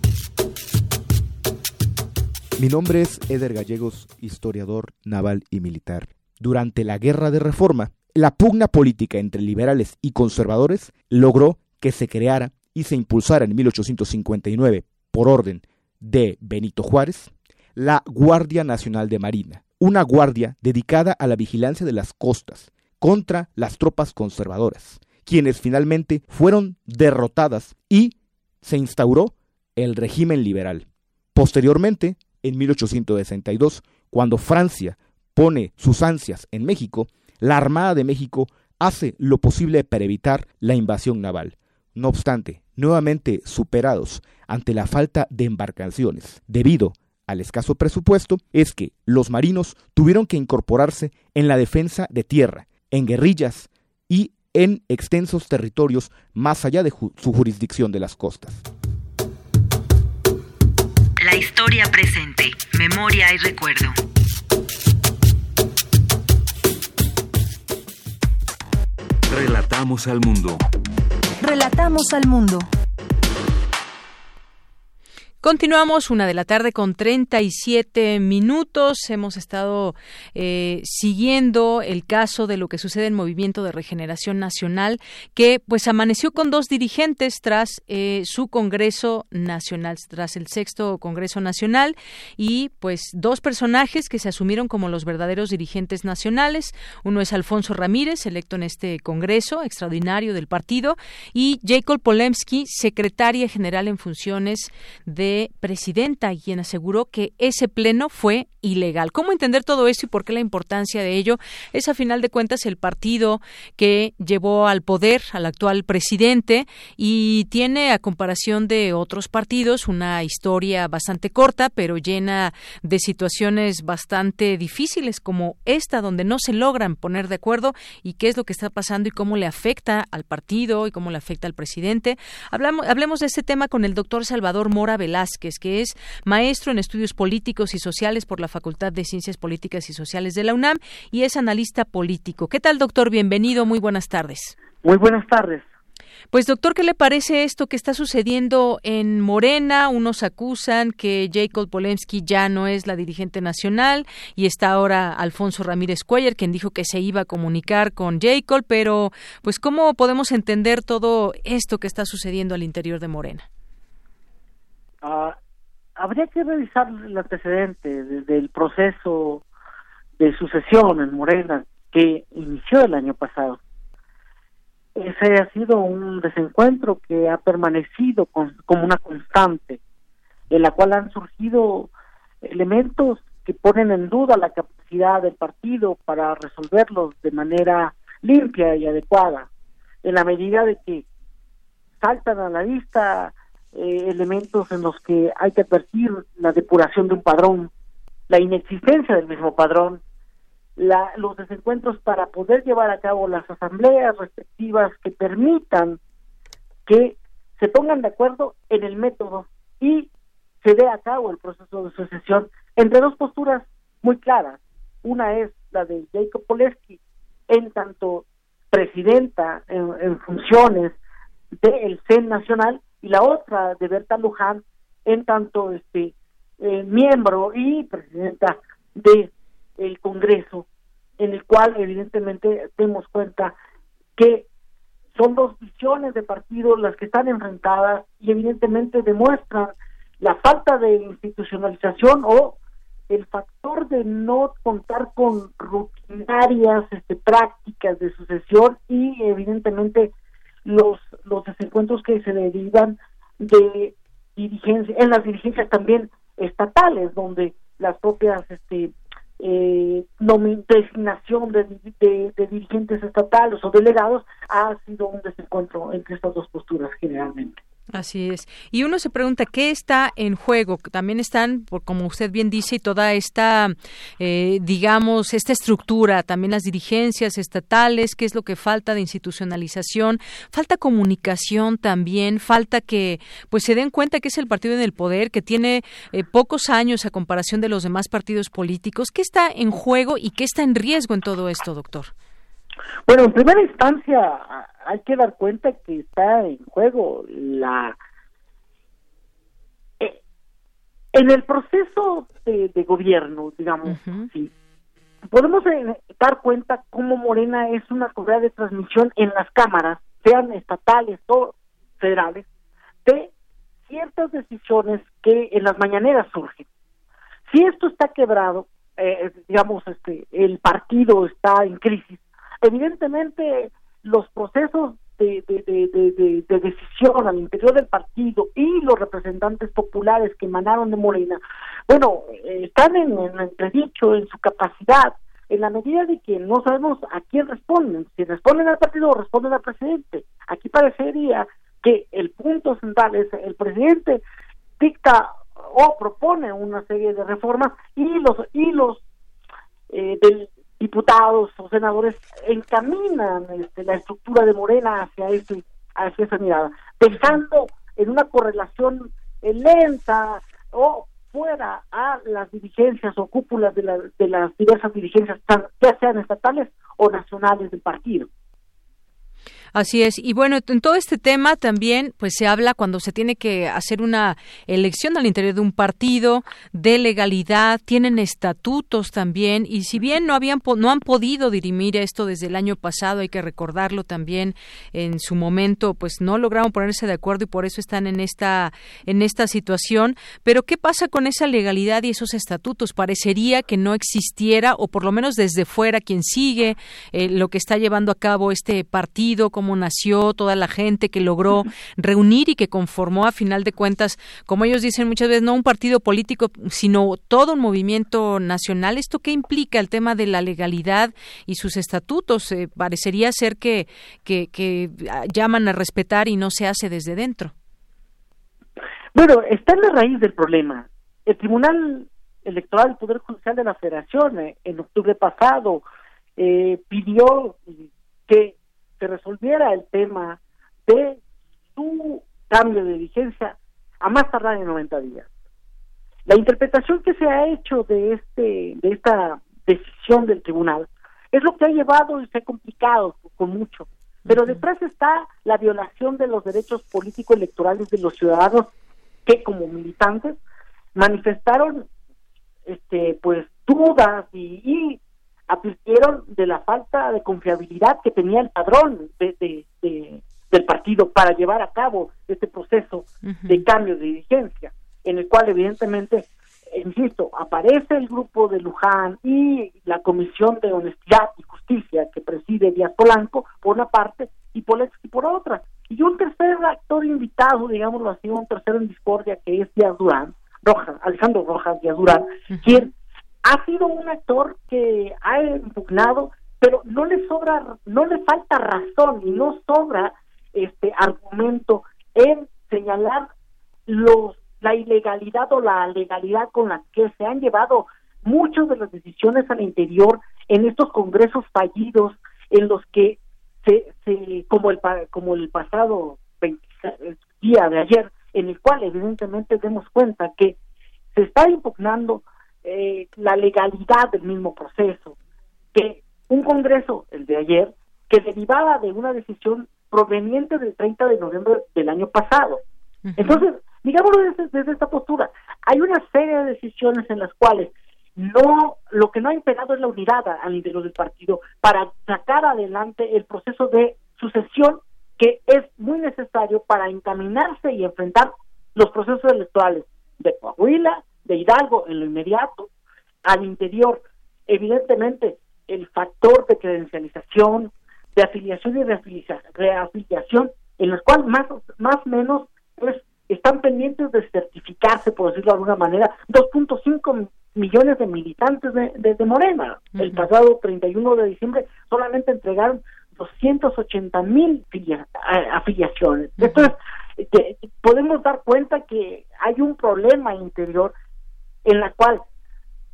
Mi nombre es Eder Gallegos, historiador naval y militar. Durante la Guerra de Reforma, la pugna política entre liberales y conservadores logró que se creara y se impulsara en 1859, por orden de Benito Juárez, la Guardia Nacional de Marina, una guardia dedicada a la vigilancia de las costas contra las tropas conservadoras, quienes finalmente fueron derrotadas y se instauró el régimen liberal. Posteriormente, en 1862, cuando Francia pone sus ansias en México, la Armada de México hace lo posible para evitar la invasión naval. No obstante, nuevamente superados ante la falta de embarcaciones debido al escaso presupuesto, es que los marinos tuvieron que incorporarse en la defensa de tierra, en guerrillas y en extensos territorios más allá de su jurisdicción de las costas. La historia presente, memoria y recuerdo. Relatamos al mundo. Relatamos al mundo. Continuamos una de la tarde con 37 minutos. Hemos estado eh, siguiendo el caso de lo que sucede en Movimiento de Regeneración Nacional, que pues amaneció con dos dirigentes tras eh, su Congreso Nacional, tras el sexto Congreso Nacional, y pues dos personajes que se asumieron como los verdaderos dirigentes nacionales. Uno es Alfonso Ramírez, electo en este Congreso extraordinario del partido, y Jacob Polemski, secretaria general en funciones de presidenta, quien aseguró que ese pleno fue ilegal. ¿Cómo entender todo esto y por qué la importancia de ello? Es a final de cuentas el partido que llevó al poder al actual presidente y tiene a comparación de otros partidos una historia bastante corta pero llena de situaciones bastante difíciles como esta donde no se logran poner de acuerdo y qué es lo que está pasando y cómo le afecta al partido y cómo le afecta al presidente. Hablamos, hablemos de este tema con el doctor Salvador Mora Velázquez, que es maestro en estudios políticos y sociales por la Facultad de Ciencias Políticas y Sociales de la UNAM y es analista político. ¿Qué tal, doctor? Bienvenido, muy buenas tardes. Muy buenas tardes. Pues doctor, ¿qué le parece esto que está sucediendo en Morena? Unos acusan que Jacob Polensky ya no es la dirigente nacional y está ahora Alfonso Ramírez Cuellar, quien dijo que se iba a comunicar con Jacob, pero pues ¿cómo podemos entender todo esto que está sucediendo al interior de Morena? Ah, habría que revisar el antecedente del proceso de sucesión en Morena que inició el año pasado. ese ha sido un desencuentro que ha permanecido como una constante, en la cual han surgido elementos que ponen en duda la capacidad del partido para resolverlos de manera limpia y adecuada, en la medida de que saltan a la vista eh, elementos en los que hay que advertir la depuración de un padrón, la inexistencia del mismo padrón, la, los desencuentros para poder llevar a cabo las asambleas respectivas que permitan que se pongan de acuerdo en el método y se dé a cabo el proceso de sucesión entre dos posturas muy claras. Una es la de Jacob Poleski, en tanto presidenta en, funciones del CEN nacional, y la otra de Berta Luján, en tanto este eh, miembro y presidenta de el Congreso, en el cual evidentemente demos cuenta que son dos visiones de partido las que están enfrentadas y evidentemente demuestran la falta de institucionalización o el factor de no contar con rutinarias este, prácticas de sucesión y evidentemente los los desencuentros que se derivan de dirigencia en las dirigencias también estatales donde las propias este eh, designación de, de, dirigentes estatales o delegados ha sido un desencuentro entre estas dos posturas generalmente. Así es. Y uno se pregunta, ¿qué está en juego? También están, por, como usted bien dice, y toda esta, eh, digamos, esta estructura, también las dirigencias estatales, qué es lo que falta de institucionalización, falta comunicación también, falta que pues se den cuenta que es el partido en el poder, que tiene eh, pocos años a comparación de los demás partidos políticos. ¿Qué está en juego y qué está en riesgo en todo esto, doctor? Bueno, en primera instancia hay que dar cuenta que está en juego la eh, en el proceso de, gobierno, digamos, sí, podemos eh, dar cuenta cómo Morena es una correa de transmisión en las cámaras, sean estatales o federales, de ciertas decisiones que en las mañaneras surgen. Si esto está quebrado, eh, digamos, este, el partido está en crisis, evidentemente los procesos de, de, decisión al interior del partido y los representantes populares que emanaron de Morena, bueno, eh, están en, en entredicho en su capacidad, en la medida de que no sabemos a quién responden, si responden al partido o responden al presidente. Aquí parecería que el punto central es el presidente dicta o propone una serie de reformas y los y los eh, del, diputados o senadores encaminan este, la estructura de Morena hacia ese hacia esa mirada, pensando en una correlación eh, lenta o fuera a las dirigencias o cúpulas de, de las diversas dirigencias, ya sean estatales o nacionales del partido. Así es. Y bueno, en todo este tema también pues se habla cuando se tiene que hacer una elección al interior de un partido de legalidad, tienen estatutos también y si bien no habían no han podido dirimir esto desde el año pasado, hay que recordarlo también en su momento pues no lograron ponerse de acuerdo y por eso están en esta en esta situación, pero ¿qué pasa con esa legalidad y esos estatutos? Parecería que no existiera o por lo menos desde fuera quien sigue eh, lo que está llevando a cabo este partido cómo nació, toda la gente que logró reunir y que conformó a final de cuentas, como ellos dicen muchas veces, no un partido político, sino todo un movimiento nacional. ¿Esto qué implica el tema de la legalidad y sus estatutos? Eh, parecería ser que, que, que llaman a respetar y no se hace desde dentro. Bueno, está en la raíz del problema. El Tribunal Electoral del Poder Judicial de la Federación eh, en octubre pasado eh, pidió que se resolviera el tema de su cambio de vigencia a más tardar en 90 días. La interpretación que se ha hecho de este de esta decisión del tribunal es lo que ha llevado y se ha complicado con mucho, pero detrás está la violación de los derechos políticos electorales de los ciudadanos que como militantes manifestaron este pues dudas y advirtieron de la falta de confiabilidad que tenía el padrón de, del partido para llevar a cabo este proceso de cambio de dirigencia, en el cual evidentemente insisto, aparece el grupo de Luján y la Comisión de Honestidad y Justicia que preside Díaz Polanco, por una parte, y Poletsky por otra. Y un tercer actor invitado, digámoslo así, un tercero en discordia, que es Díaz Durán, Rojas, Alejandro Rojas Díaz Durán, quien ha sido un actor que ha impugnado, pero no le sobra, no le falta razón y no sobra este argumento en señalar los la ilegalidad o la legalidad con la que se han llevado muchas de las decisiones al interior en estos congresos fallidos en los que se, como el como el pasado día de ayer en el cual evidentemente demos cuenta que se está impugnando eh, la legalidad del mismo proceso que un congreso el de ayer que derivaba de una decisión proveniente del 30 de noviembre del año pasado. Entonces digámoslo desde, esta postura, hay una serie de decisiones en las cuales no lo que no ha imperado es la unidad al interior del partido para sacar adelante el proceso de sucesión que es muy necesario para encaminarse y enfrentar los procesos electorales de Coahuila, de Hidalgo en lo inmediato, al interior, evidentemente el factor de credencialización, de afiliación y reafiliación, en los cuales más más menos es están pendientes de certificarse, por decirlo de alguna manera, 2.5 millones de militantes de, de, Morena. El pasado 31 de diciembre solamente entregaron 280 mil afiliaciones. Entonces, podemos dar cuenta que hay un problema interior en la cual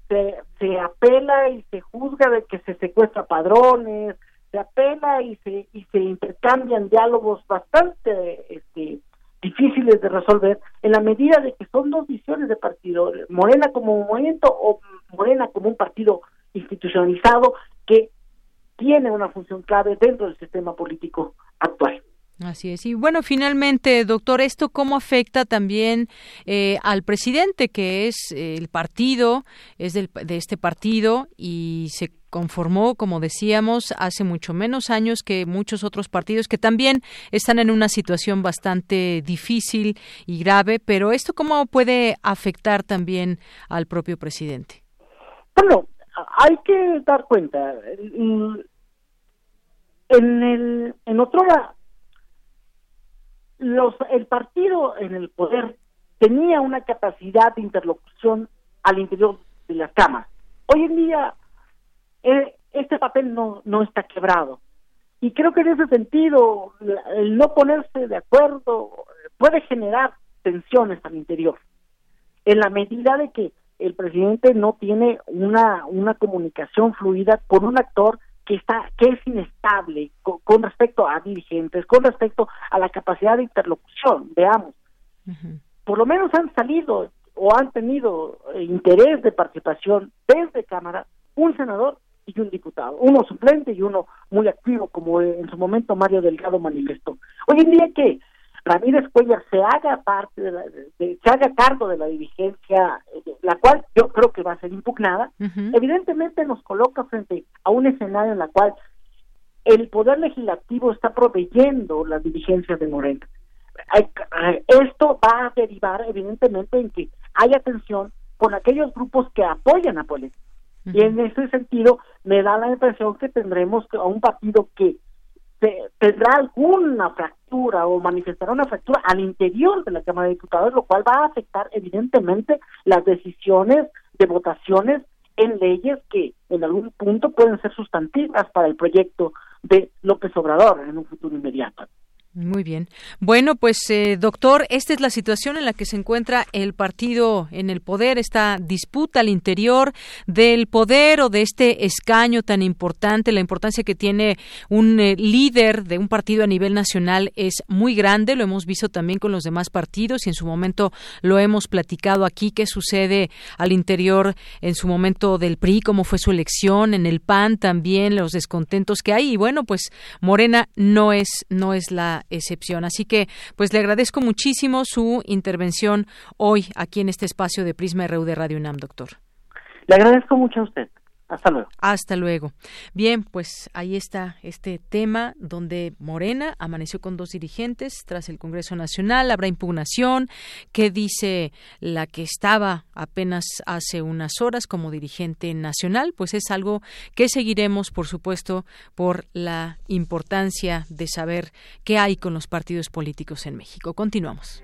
se, se apela y se juzga de que se secuestra padrones, se apela y se y se intercambian diálogos bastante este, difíciles de resolver en la medida de que son dos visiones de partido, Morena como un movimiento o Morena como un partido institucionalizado que tiene una función clave dentro del sistema político actual. Así es. Y bueno, finalmente, doctor, ¿esto cómo afecta también eh, al presidente, que es el partido, es del, de este partido y se conformó, como decíamos, hace mucho menos años que muchos otros partidos que también están en una situación bastante difícil y grave, pero esto cómo puede afectar también al propio presidente? Bueno, hay que dar cuenta. En el en otro los el partido en el poder tenía una capacidad de interlocución al interior de las cámaras. Hoy en día eh, este papel no, no está quebrado. Y creo que en ese sentido, el no ponerse de acuerdo puede generar tensiones al interior. En la medida de que el presidente no tiene una, una comunicación fluida con un actor que está que es inestable con, respecto a dirigentes, con respecto a la capacidad de interlocución, veamos. Por lo menos han salido o han tenido interés de participación desde Cámara un senador y un diputado, uno suplente y uno muy activo, como en su momento Mario Delgado manifestó. Hoy en día que Ramírez Cuellar se haga parte de, la, se haga cargo de la dirigencia, eh, la cual yo creo que va a ser impugnada, evidentemente nos coloca frente a un escenario en la cual el poder legislativo está proveyendo las dirigencias de Morena. Esto va a derivar evidentemente en que haya tensión con aquellos grupos que apoyan a Política y en ese sentido, me da la impresión que tendremos a un partido que tendrá alguna fractura o manifestará una fractura al interior de la Cámara de Diputados, lo cual va a afectar evidentemente las decisiones de votaciones en leyes que en algún punto pueden ser sustantivas para el proyecto de López Obrador en un futuro inmediato. Muy bien. Bueno, pues eh, doctor, esta es la situación en la que se encuentra el partido en el poder, esta disputa al interior del poder o de este escaño tan importante, la importancia que tiene un eh, líder de un partido a nivel nacional es muy grande, lo hemos visto también con los demás partidos y en su momento lo hemos platicado aquí, qué sucede al interior en su momento del PRI, cómo fue su elección, en el PAN también, los descontentos que hay. Y bueno, pues Morena no es, no es la excepción. Así que, pues le agradezco muchísimo su intervención hoy aquí en este espacio de Prisma RU de Radio UNAM, doctor. Le agradezco mucho a usted. Hasta luego. Hasta luego. Bien, pues ahí está este tema donde Morena amaneció con dos dirigentes tras el Congreso Nacional. Habrá impugnación. ¿Qué dice la que estaba apenas hace unas horas como dirigente nacional? Pues es algo que seguiremos, por supuesto, por la importancia de saber qué hay con los partidos políticos en México. Continuamos.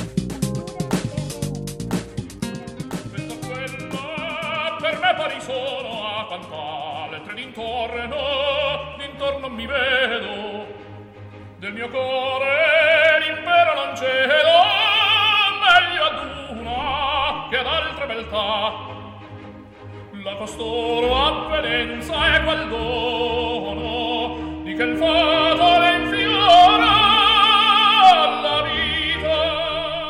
mio core l'impero non cedo meglio ad una che ad altre beltà. La costoro avvenenza è qual dono di che il fato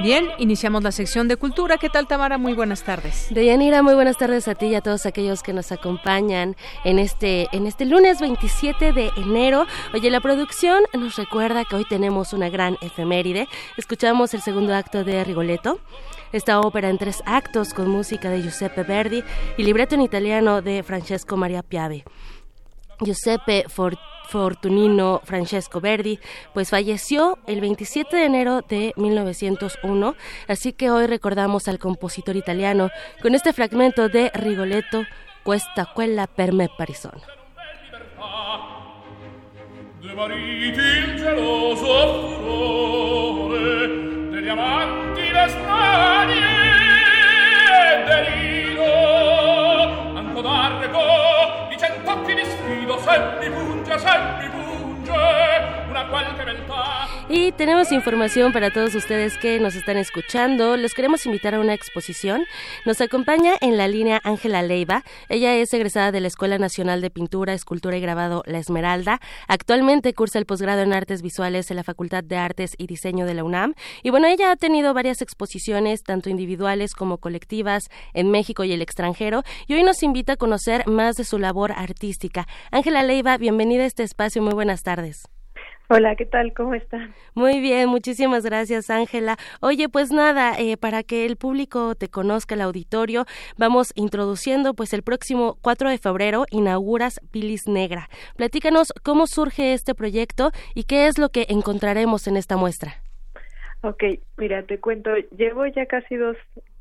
Bien, iniciamos la sección de cultura. ¿Qué tal, Tamara? Muy buenas tardes. Deyanira, muy buenas tardes a ti y a todos aquellos que nos acompañan en este, en este lunes 27 de enero. Oye, la producción nos recuerda que hoy tenemos una gran efeméride. Escuchamos el segundo acto de Rigoletto. Esta ópera en tres actos con música de Giuseppe Verdi y libreto en italiano de Francesco Maria Piave. Giuseppe Fortunino Francesco Verdi, pues falleció el 27 de enero de 1901, así que hoy recordamos al compositor italiano con este fragmento de Rigoletto, Questa quella per me mondo sempre punge sempre punge Y tenemos información para todos ustedes que nos están escuchando. Les queremos invitar a una exposición. Nos acompaña en la línea Ángela Leiva. Ella es egresada de la Escuela Nacional de Pintura, Escultura y Grabado La Esmeralda. Actualmente cursa el posgrado en Artes Visuales en la Facultad de Artes y Diseño de la UNAM. Y bueno, ella ha tenido varias exposiciones, tanto individuales como colectivas, en México y el extranjero. Y hoy nos invita a conocer más de su labor artística. Ángela Leiva, bienvenida a este espacio. Muy buenas tardes. Hola, ¿qué tal? ¿Cómo están? Muy bien, muchísimas gracias, Ángela. Oye, pues nada, eh, para que el público te conozca, el auditorio, vamos introduciendo, pues el próximo 4 de febrero inauguras Bilis Negra. Platícanos cómo surge este proyecto y qué es lo que encontraremos en esta muestra. Ok, mira, te cuento, llevo ya casi dos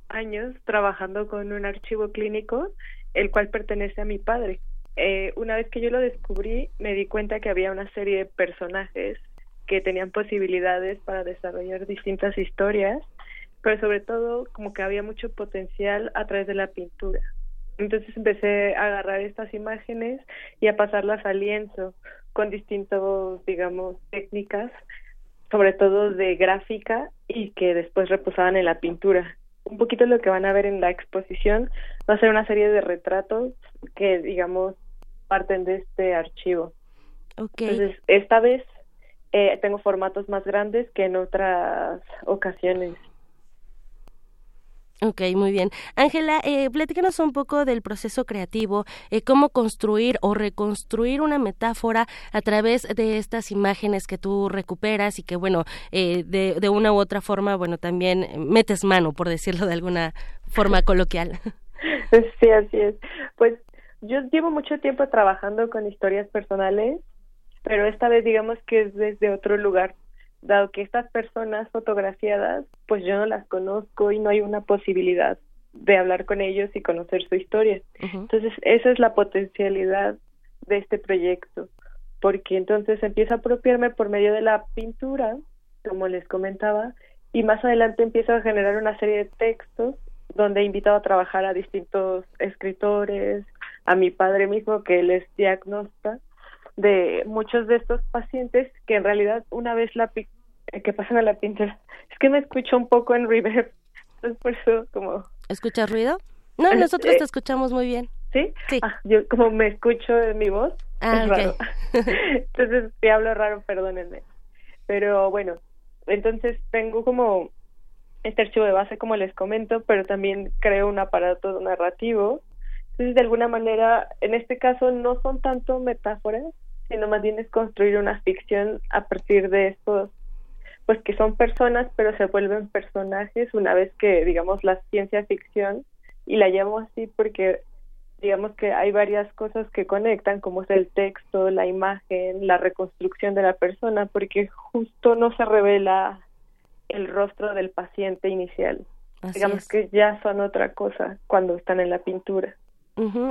años trabajando con un archivo clínico, el cual pertenece a mi padre eh, una vez que yo lo descubrí, me di cuenta que había una serie de personajes que tenían posibilidades para desarrollar distintas historias, pero sobre todo como que había mucho potencial a través de la pintura. Entonces empecé a agarrar estas imágenes y a pasarlas al lienzo con distintos, digamos, técnicas, sobre todo de gráfica y que después reposaban en la pintura. Un poquito lo que van a ver en la exposición va a ser una serie de retratos que, digamos, parten de este archivo. Entonces, esta vez eh, tengo formatos más grandes que en otras ocasiones. Ok, muy bien. Ángela, eh, un poco del proceso creativo, eh, cómo construir o reconstruir una metáfora a través de estas imágenes que tú recuperas y que, bueno, eh, de, de una u otra forma, bueno, también metes mano, por decirlo de alguna forma coloquial. Sí, así es. Pues yo llevo mucho tiempo trabajando con historias personales, pero esta vez digamos que es desde otro lugar, dado que estas personas fotografiadas, pues yo no las conozco y no hay una posibilidad de hablar con ellos y conocer su historia. Entonces, esa es la potencialidad de este proyecto, porque entonces empiezo a apropiarme por medio de la pintura, como les comentaba, y más adelante empiezo a generar una serie de textos donde he invitado a trabajar a distintos escritores, a mi padre mismo, que él es diagnóstico de muchos de estos pacientes que en realidad una vez la eh, que pasan a la pintura, es que me escucho un poco en reverb, entonces por eso como... ¿Escuchas ruido? No, nosotros te escuchamos muy bien. ¿Sí? Sí. Ah, yo como me escucho en mi voz. Ah, raro. entonces, si hablo raro, perdónenme. Pero bueno, entonces tengo como este archivo de base, como les comento, pero también creo un aparato narrativo. Entonces, de alguna manera, en este caso no son tanto metáforas, sino más bien es construir una ficción a partir de estos, pues que son personas, pero se vuelven personajes una vez que, digamos, la ciencia ficción, y la llamo así porque digamos que hay varias cosas que conectan, como es el texto, la imagen, la reconstrucción de la persona, porque justo no se revela el rostro del paciente inicial. digamos que ya son otra cosa cuando están en la pintura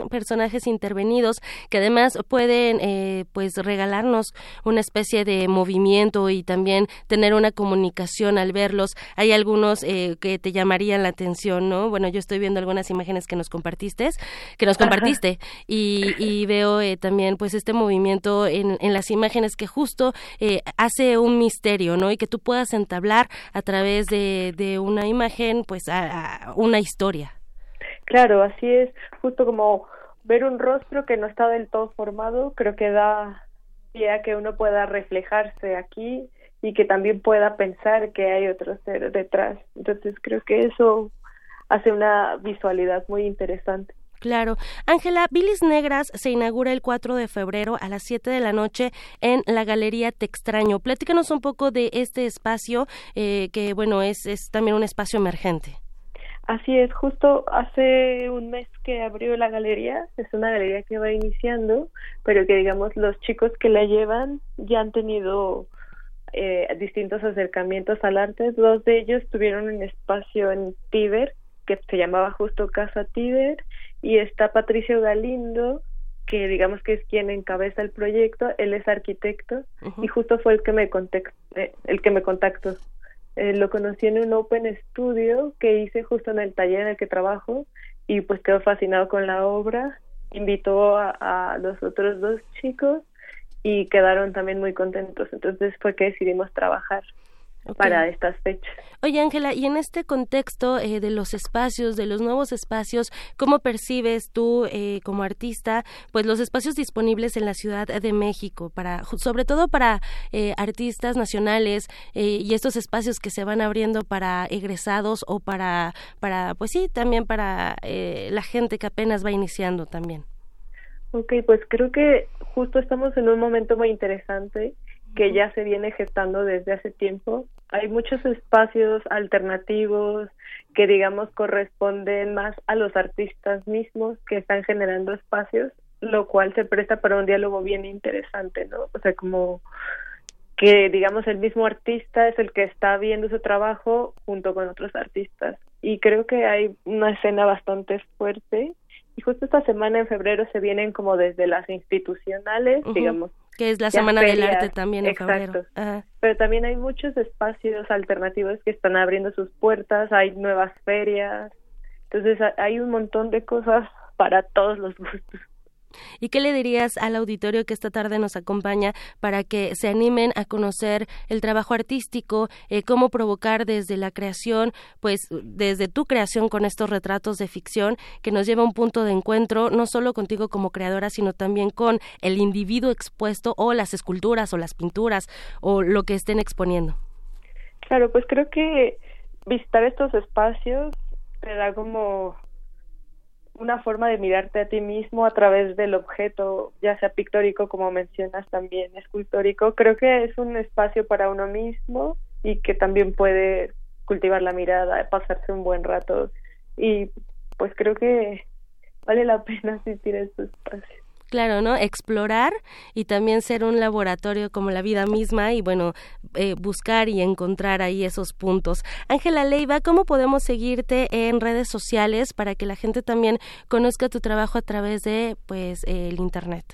personajes intervenidos que además pueden eh, pues regalarnos una especie de movimiento y también tener una comunicación al verlos. Hay algunos eh, que te llamarían la atención, ¿no? Bueno, yo estoy viendo algunas imágenes que nos compartiste, que nos compartiste y, veo eh, también pues este movimiento en, en las imágenes que justo hace un misterio, ¿no? Y que tú puedas entablar a través de, de una imagen pues a una historia. Claro, así es, justo como ver un rostro que no está del todo formado, creo que da pie a que uno pueda reflejarse aquí y que también pueda pensar que hay otro ser detrás. Entonces creo que eso hace una visualidad muy interesante. Claro. Ángela, Bilis Negras se inaugura el 4 de febrero a las 7 de la noche en la Galería Te Extraño. Platícanos un poco de este espacio, eh, que bueno, es, es también un espacio emergente. Así es, justo hace un mes que abrió la galería, es una galería que va iniciando, pero que digamos los chicos que la llevan ya han tenido eh, distintos acercamientos al arte. Dos de ellos tuvieron un espacio en Tíber que se llamaba justo Casa Tíber y está Patricio Galindo que digamos que es quien encabeza el proyecto, él es arquitecto y justo fue el que me contactó, eh, el que me contactó eh, lo conocí en un Open Studio que hice justo en el taller en el que trabajo y pues quedó fascinado con la obra. Invitó a, los otros dos chicos y quedaron también muy contentos. Entonces fue que decidimos trabajar para estas fechas. Oye, Ángela, y en este contexto eh, de los espacios, de los nuevos espacios, ¿cómo percibes tú eh, como artista, pues los espacios disponibles en la Ciudad de México, para, sobre todo para eh, artistas nacionales y estos espacios que se van abriendo para egresados o para, para pues sí, también para la gente que apenas va iniciando también? Ok, pues creo que justo estamos en un momento muy interesante que ya se viene gestando desde hace tiempo. Hay muchos espacios alternativos que, digamos, corresponden más a los artistas mismos que están generando espacios, lo cual se presta para un diálogo bien interesante, ¿no? O sea, como que, digamos, el mismo artista es el que está viendo su trabajo junto con otros artistas. Y creo que hay una escena bastante fuerte y justo esta semana en febrero se vienen como desde las institucionales, digamos. Que es la Semana del Arte también en exacto. febrero. Pero también hay muchos espacios alternativos que están abriendo sus puertas, hay nuevas ferias, entonces hay un montón de cosas para todos los gustos. ¿Y qué le dirías al auditorio que esta tarde nos acompaña para que se animen a conocer el trabajo artístico, eh, cómo provocar desde la creación, pues desde tu creación con estos retratos de ficción que nos lleva a un punto de encuentro, no solo contigo como creadora, sino también con el individuo expuesto o las esculturas o las pinturas o lo que estén exponiendo? Claro, pues creo que visitar estos espacios te da como una forma de mirarte a ti mismo a través del objeto, ya sea pictórico como mencionas también, escultórico. Creo que es un espacio para uno mismo y que también puede cultivar la mirada, pasarse un buen rato y pues creo que vale la pena asistir a estos espacios. Claro, ¿no? Explorar y también ser un laboratorio como la vida misma y bueno, eh, buscar y encontrar ahí esos puntos. Ángela Leiva, ¿cómo podemos seguirte en redes sociales para que la gente también conozca tu trabajo a través de pues el internet?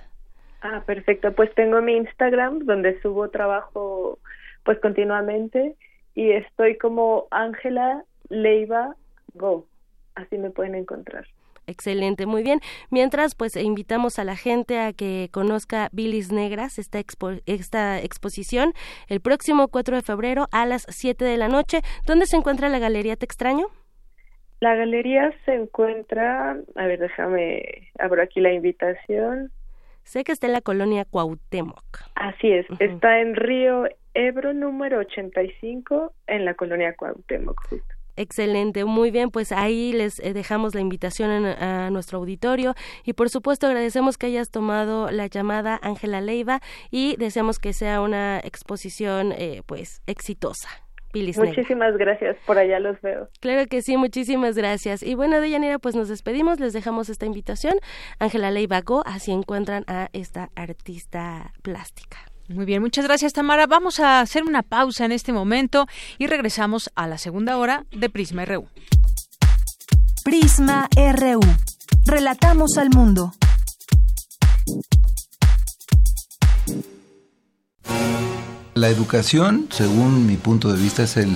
Ah, perfecto. Pues tengo mi Instagram donde subo trabajo pues continuamente y estoy como Ángela Leiva Go. Así me pueden encontrar. Excelente, muy bien. Mientras, pues invitamos a la gente a que conozca Bilis Negras, esta, esta exposición, el próximo 4 de febrero a las 7 de la noche. ¿Dónde se encuentra la Galería Te Extraño? La galería se encuentra, a ver, déjame, abro aquí la invitación. Sé que está en la colonia Cuauhtémoc. Así es, está en Río Ebro número 85 en la colonia Cuauhtémoc. Excelente, muy bien, pues ahí les eh, dejamos la invitación a nuestro auditorio y por supuesto agradecemos que hayas tomado la llamada Ángela Leiva y deseamos que sea una exposición eh, pues exitosa. Muchísimas gracias, por allá los veo. Claro que sí, muchísimas gracias. Y bueno, de Yanira, pues nos despedimos, les dejamos esta invitación. Ángela Leiva Go, así encuentran a esta artista plástica. Muy bien, muchas gracias Tamara. Vamos a hacer una pausa en este momento y regresamos a la segunda hora de Prisma RU. Prisma RU. Relatamos al mundo. La educación, según mi punto de vista, es el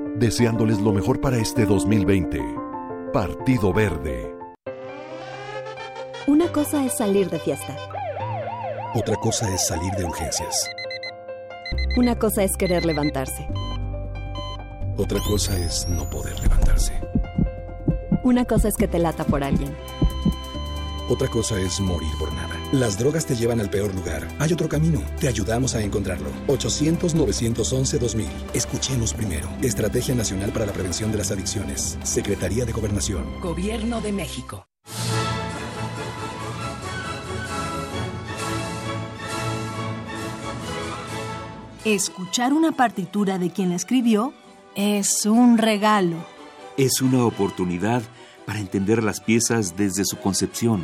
deseándoles lo mejor para este 2020. Partido Verde. Una cosa es salir de fiesta. Otra cosa es salir de urgencias. Una cosa es querer levantarse. Otra cosa es no poder levantarse. Una cosa es que te lata por alguien. Otra cosa es morir por nada. Las drogas te llevan al peor lugar. Hay otro camino. Te ayudamos a encontrarlo. 800-911-2000. Escuchemos primero. Estrategia Nacional para la Prevención de las Adicciones. Secretaría de Gobernación. Gobierno de México. Escuchar una partitura de quien la escribió es un regalo. Es una oportunidad para entender las piezas desde su concepción.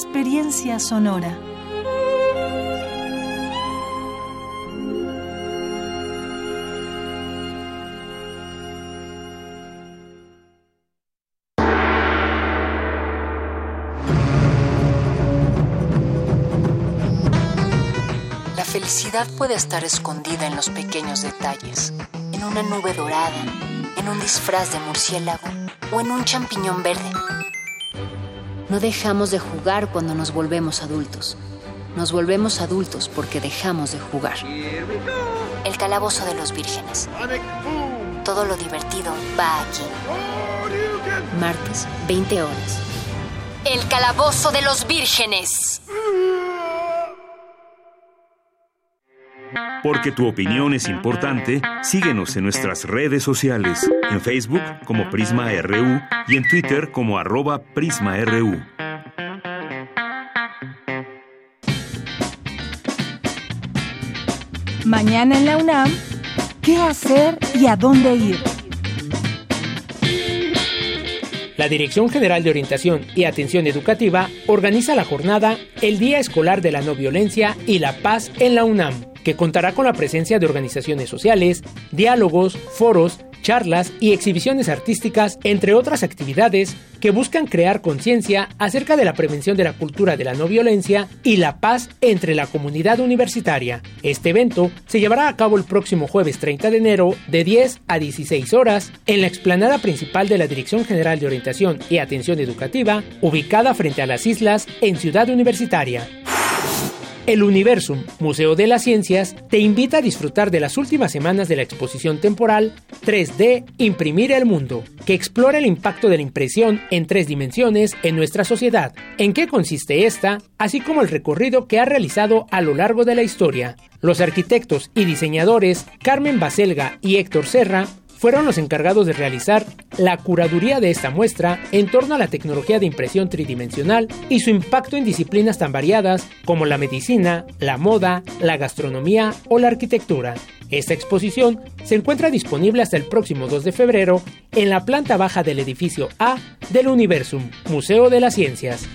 Experiencia Sonora. La felicidad puede estar escondida en los pequeños detalles, en una nube dorada, en un disfraz de murciélago o en un champiñón verde. No dejamos de jugar cuando nos volvemos adultos. Nos volvemos adultos porque dejamos de jugar. El calabozo de los vírgenes. Todo lo divertido va aquí. Martes, 20 horas. El calabozo de los vírgenes. Porque tu opinión es importante, síguenos en nuestras redes sociales, en Facebook como Prisma RU y en Twitter como arroba PrismaRU. Mañana en la UNAM, ¿qué hacer y a dónde ir? La Dirección General de Orientación y Atención Educativa organiza la jornada El Día Escolar de la No Violencia y la Paz en la UNAM, que contará con la presencia de organizaciones sociales, diálogos, foros, charlas y exhibiciones artísticas, entre otras actividades que buscan crear conciencia acerca de la prevención de la cultura de la no violencia y la paz entre la comunidad universitaria. Este evento se llevará a cabo el próximo jueves 30 de enero de 10 a 16 horas en la explanada principal de la Dirección General de Orientación y Atención Educativa, ubicada frente a las islas en Ciudad Universitaria. El Universum, Museo de las Ciencias, te invita a disfrutar de las últimas semanas de la exposición temporal 3D Imprimir el Mundo, que explora el impacto de la impresión en tres dimensiones en nuestra sociedad, en qué consiste esta, así como el recorrido que ha realizado a lo largo de la historia. Los arquitectos y diseñadores Carmen Baselga y Héctor Serra fueron los encargados de realizar la curaduría de esta muestra en torno a la tecnología de impresión tridimensional y su impacto en disciplinas tan variadas como la medicina, la moda, la gastronomía o la arquitectura. Esta exposición se encuentra disponible hasta el próximo 2 de febrero en la planta baja del edificio A del Universum, Museo de las Ciencias.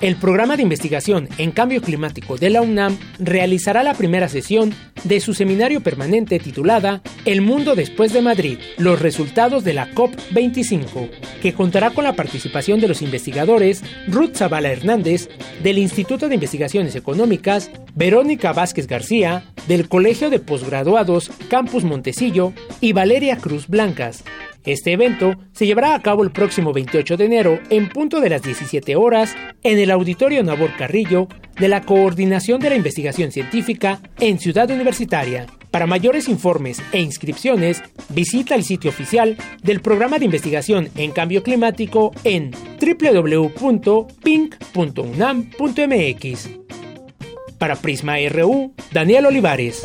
El programa de investigación en cambio climático de la UNAM realizará la primera sesión de su seminario permanente titulada El mundo después de Madrid, los resultados de la COP25, que contará con la participación de los investigadores Ruth Zavala Hernández del Instituto de Investigaciones Económicas, Verónica Vázquez García del Colegio de Posgraduados Campus Montecillo y Valeria Cruz Blancas, este evento se llevará a cabo el próximo 28 de enero en punto de las 17 horas en el Auditorio Nabor Carrillo de la Coordinación de la Investigación Científica en Ciudad Universitaria. Para mayores informes e inscripciones, visita el sitio oficial del Programa de Investigación en Cambio Climático en www.pink.unam.mx. Para Prisma RU, Daniel Olivares.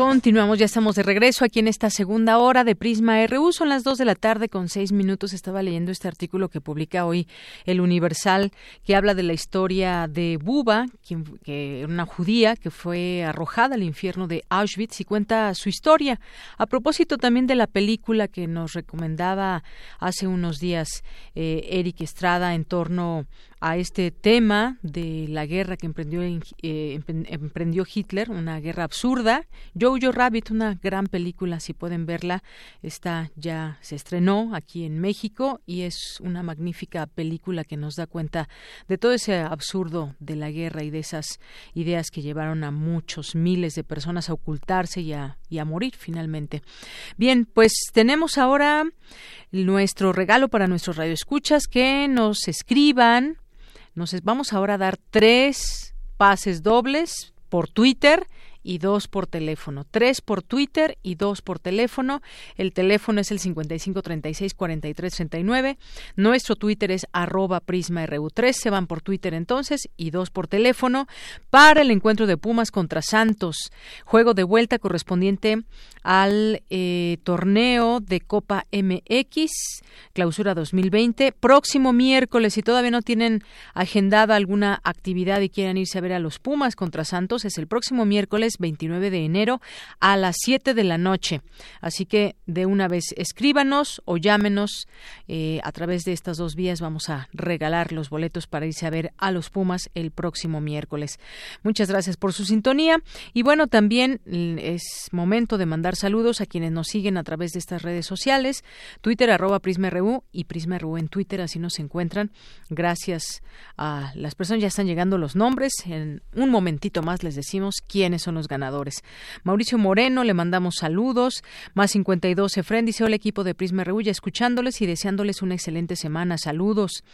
Continuamos, ya estamos de regreso aquí en esta segunda hora de Prisma RU. Son las dos de la tarde con seis minutos. Estaba leyendo este artículo que publica hoy El Universal, que habla de la historia de Buba, quien, que una judía que fue arrojada al infierno de Auschwitz y cuenta su historia. A propósito también de la película que nos recomendaba hace unos días eh, Eric Estrada en torno a este tema de la guerra que emprendió, eh, emprendió Hitler, una guerra absurda. Jojo Rabbit, una gran película, si pueden verla, está ya se estrenó aquí en México y es una magnífica película que nos da cuenta de todo ese absurdo de la guerra y de esas ideas que llevaron a muchos miles de personas a ocultarse y a, y a morir finalmente. Bien, pues tenemos ahora nuestro regalo para nuestros radioescuchas que nos escriban nos vamos ahora a dar tres pases dobles por Twitter y dos por teléfono. Tres por Twitter y dos por teléfono. El teléfono es el 5536-4339. Nuestro Twitter es arroba prisma-ru3. Se van por Twitter entonces y dos por teléfono para el encuentro de Pumas contra Santos. Juego de vuelta correspondiente al eh, torneo de Copa MX, clausura 2020. Próximo miércoles, si todavía no tienen agendada alguna actividad y quieren irse a ver a los Pumas contra Santos, es el próximo miércoles 29 de enero a las 7 de la noche. Así que de una vez escríbanos o llámenos eh, a través de estas dos vías. Vamos a regalar los boletos para irse a ver a los Pumas el próximo miércoles. Muchas gracias por su sintonía. Y bueno, también mm, es momento de mandar saludos a quienes nos siguen a través de estas redes sociales. Twitter arroba PrismaRU y PrismaRU en Twitter, así nos encuentran. Gracias a las personas. Ya están llegando los nombres. En un momentito más les decimos quiénes son los ganadores. Mauricio Moreno, le mandamos saludos. Más 52 Efren dice: Hola, equipo de Prisma Reúlla, escuchándoles y deseándoles una excelente semana. Saludos.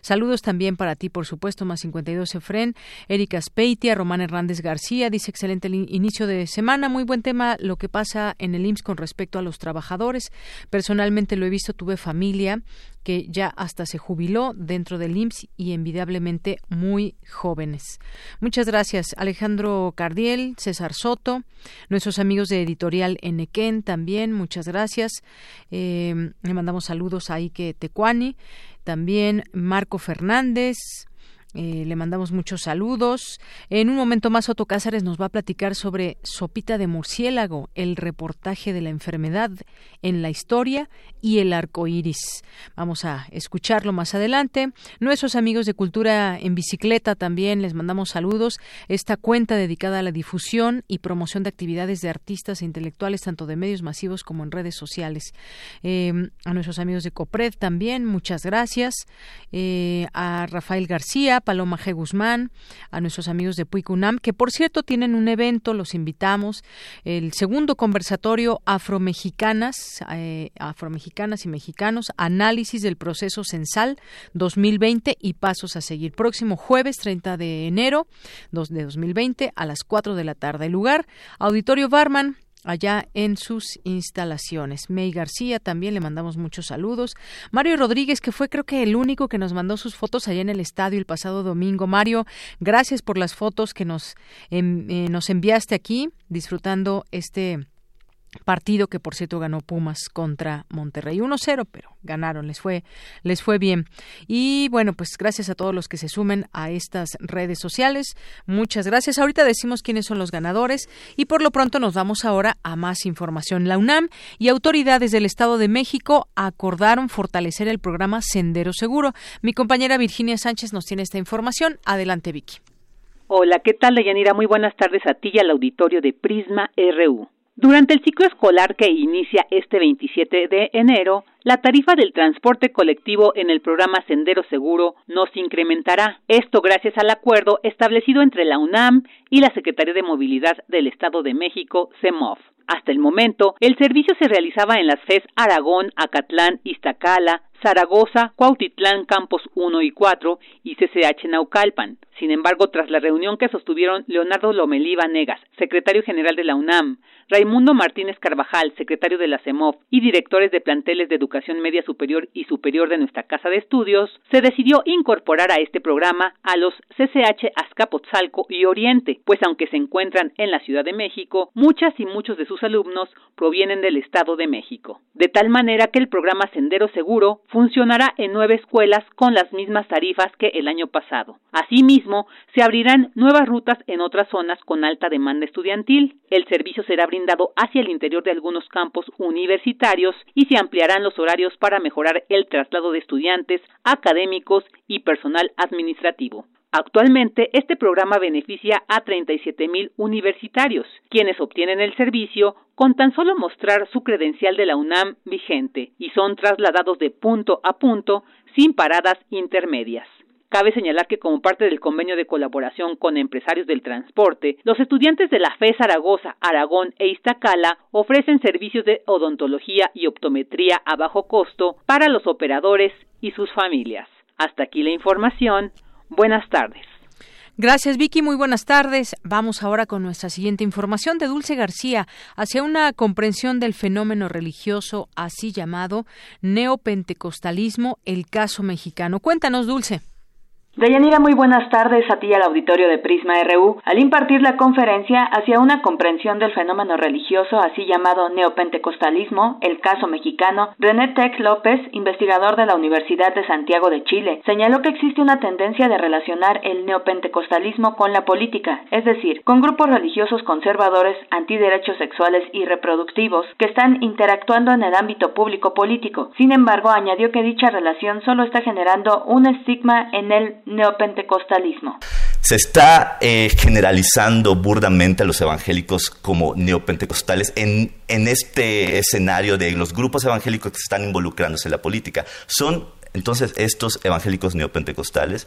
Saludos también para ti, por supuesto. Más 52 Efren. Erika Speitia, Román Hernández García dice: Excelente inicio de semana. Muy buen tema lo que pasa en el IMSS con respecto a los trabajadores. Personalmente lo he visto, tuve familia que ya hasta se jubiló dentro del IMSS y envidiablemente muy jóvenes. Muchas gracias, Alejandro Cardiel, César Soto, nuestros amigos de Editorial Enequén también, muchas gracias. Eh, le mandamos saludos a Ike Tecuani, también Marco Fernández, Eh, le mandamos muchos saludos. En un momento más, Otto Cázares nos va a platicar sobre Sopita de Murciélago, el reportaje de la enfermedad en la historia y el arco iris. Vamos a escucharlo más adelante. Nuestros amigos de Cultura en Bicicleta también les mandamos saludos. Esta cuenta dedicada a la difusión y promoción de actividades de artistas e intelectuales, tanto de medios masivos como en redes sociales. Eh, a nuestros amigos de Copred también, muchas gracias. Eh, a Rafael García, Paloma G. Guzmán, a nuestros amigos de Puicunam, que por cierto tienen un evento, los invitamos, el segundo conversatorio Afromexicanas, eh, Afromexicanas y Mexicanos, análisis del proceso censal 2020 y pasos a seguir. Próximo jueves 30 de enero de 2020 a las 4 de la tarde. El lugar, Auditorio Barman, allá en sus instalaciones. May García también le mandamos muchos saludos. Mario Rodríguez, que fue creo que el único que nos mandó sus fotos allá en el estadio el pasado domingo. Mario, gracias por las fotos que nos, em, eh, nos enviaste aquí, disfrutando este partido que por cierto ganó Pumas contra Monterrey 1-0, pero ganaron, les fue les fue bien. Y bueno, pues gracias a todos los que se sumen a estas redes sociales. Muchas gracias. Ahorita decimos quiénes son los ganadores y por lo pronto nos vamos ahora a más información. La UNAM y autoridades del Estado de México acordaron fortalecer el programa Sendero Seguro. Mi compañera Virginia Sánchez nos tiene esta información. Adelante, Vicky. Hola, ¿qué tal, Deyanira? Muy buenas tardes a ti y al auditorio de Prisma RU. Durante el ciclo escolar que inicia este 27 de enero, la tarifa del transporte colectivo en el programa Sendero Seguro no se incrementará. Esto gracias al acuerdo establecido entre la UNAM y la Secretaría de Movilidad del Estado de México, CEMOV. Hasta el momento, el servicio se realizaba en las FES Aragón, Acatlán, Iztacala, Zaragoza, Cuautitlán, Campos 1 y 4 y CCH Naucalpan. Sin embargo, tras la reunión que sostuvieron Leonardo Lomelí Vanegas, secretario general de la UNAM, Raimundo Martínez Carvajal, secretario de la CEMOV, y directores de planteles de educación media superior y superior de nuestra Casa de Estudios, se decidió incorporar a este programa a los CCH Azcapotzalco y Oriente, pues aunque se encuentran en la Ciudad de México, muchas y muchos de sus alumnos provienen del Estado de México. De tal manera que el programa Sendero Seguro funcionará en nueve escuelas con las mismas tarifas que el año pasado. Asimismo, se abrirán nuevas rutas en otras zonas con alta demanda estudiantil. El servicio será brindado hacia el interior de algunos campos universitarios y se ampliarán los horarios para mejorar el traslado de estudiantes, académicos y personal administrativo. Actualmente, este programa beneficia a 37 mil universitarios, quienes obtienen el servicio con tan solo mostrar su credencial de la UNAM vigente y son trasladados de punto a punto sin paradas intermedias. Cabe señalar que como parte del convenio de colaboración con empresarios del transporte, los estudiantes de la FE Zaragoza, Aragón e Iztacala ofrecen servicios de odontología y optometría a bajo costo para los operadores y sus familias. Hasta aquí la información. Buenas tardes. Gracias, Vicky. Muy buenas tardes. Vamos ahora con nuestra siguiente información de Dulce García hacia una comprensión del fenómeno religioso así llamado neopentecostalismo, el caso mexicano. Cuéntanos, Dulce. Deyanira, muy buenas tardes a ti al auditorio de Prisma RU. Al impartir la conferencia hacia una comprensión del fenómeno religioso así llamado neopentecostalismo, el caso mexicano, René Tech López, investigador de la Universidad de Santiago de Chile, señaló que existe una tendencia de relacionar el neopentecostalismo con la política, es decir, con grupos religiosos conservadores antiderechos sexuales y reproductivos que están interactuando en el ámbito público político. Sin embargo, añadió que dicha relación solo está generando un estigma en el neopentecostalismo. Se está eh, generalizando burdamente a los evangélicos como neopentecostales en, en este escenario de los grupos evangélicos que están involucrándose en la política. Son entonces, estos evangélicos neopentecostales,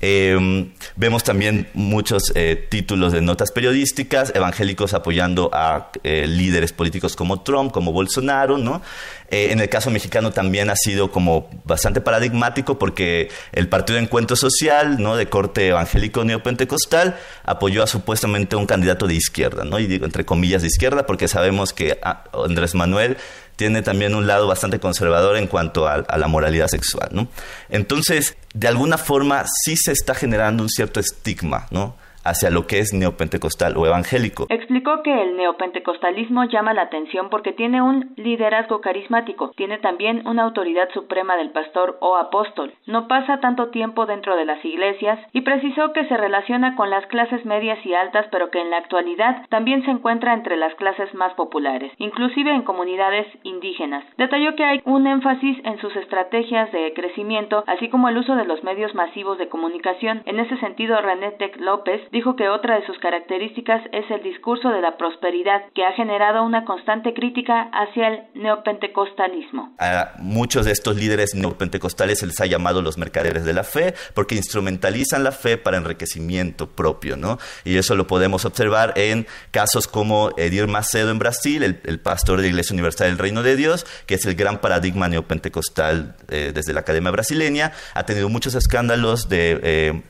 em, vemos también muchos eh, títulos de notas periodísticas, evangélicos apoyando a eh, líderes políticos como Trump, como Bolsonaro, ¿no? Eh, en el caso mexicano también ha sido como bastante paradigmático porque el Partido de Encuentro Social, ¿no? De corte evangélico neopentecostal, apoyó a supuestamente un candidato de izquierda, ¿no? Y digo entre comillas de izquierda porque sabemos que ah, Andrés Manuel tiene también un lado bastante conservador en cuanto a, la moralidad sexual, ¿no? Entonces, de alguna forma sí se está generando un cierto estigma, ¿no? Hacia lo que es neopentecostal o evangélico. Explicó que el neopentecostalismo llama la atención porque tiene un liderazgo carismático, tiene también una autoridad suprema del pastor o apóstol, no pasa tanto tiempo dentro de las iglesias y precisó que se relaciona con las clases medias y altas, pero que en la actualidad también se encuentra entre las clases más populares, inclusive en comunidades indígenas. Detalló que hay un énfasis en sus estrategias de crecimiento, así como el uso de los medios masivos de comunicación. En ese sentido, René Tec López dijo que otra de sus características es el discurso de la prosperidad, que ha generado una constante crítica hacia el neopentecostalismo. A muchos de estos líderes neopentecostales se les ha llamado los mercaderes de la fe, porque instrumentalizan la fe para enriquecimiento propio, ¿no? Y eso lo podemos observar en casos como Edir Macedo en Brasil, el, pastor de la Iglesia Universal del Reino de Dios, que es el gran paradigma neopentecostal eh, desde la Academia Brasileña, ha tenido muchos escándalos de... Eh,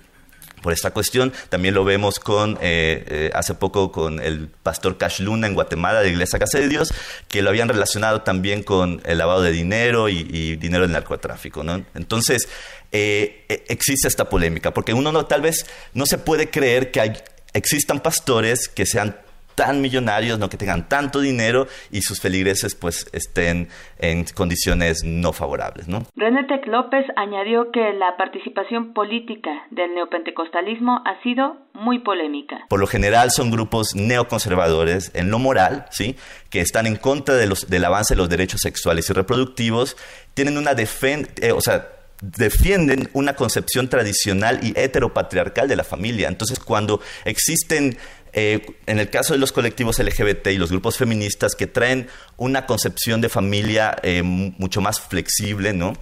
por esta cuestión. También lo vemos con, eh, eh, hace poco con el pastor Cash Luna en Guatemala, de Iglesia Casa de Dios, que lo habían relacionado también con el lavado de dinero y, dinero del narcotráfico. ¿no? Entonces, eh, existe esta polémica, porque uno no, tal vez no se puede creer que existan pastores que sean tan millonarios, no que tengan tanto dinero y sus feligreses pues estén en condiciones no favorables, ¿no? René Tec López añadió que la participación política del neopentecostalismo ha sido muy polémica. Por lo general son grupos neoconservadores en lo moral, ¿sí? que están en contra de los, del avance de los derechos sexuales y reproductivos, tienen una defensa, eh, o sea, defienden una concepción tradicional y heteropatriarcal de la familia. Entonces, cuando existen eh, en el caso de los colectivos LGBT y los grupos feministas que traen una concepción de familia eh, mucho más flexible, ¿no?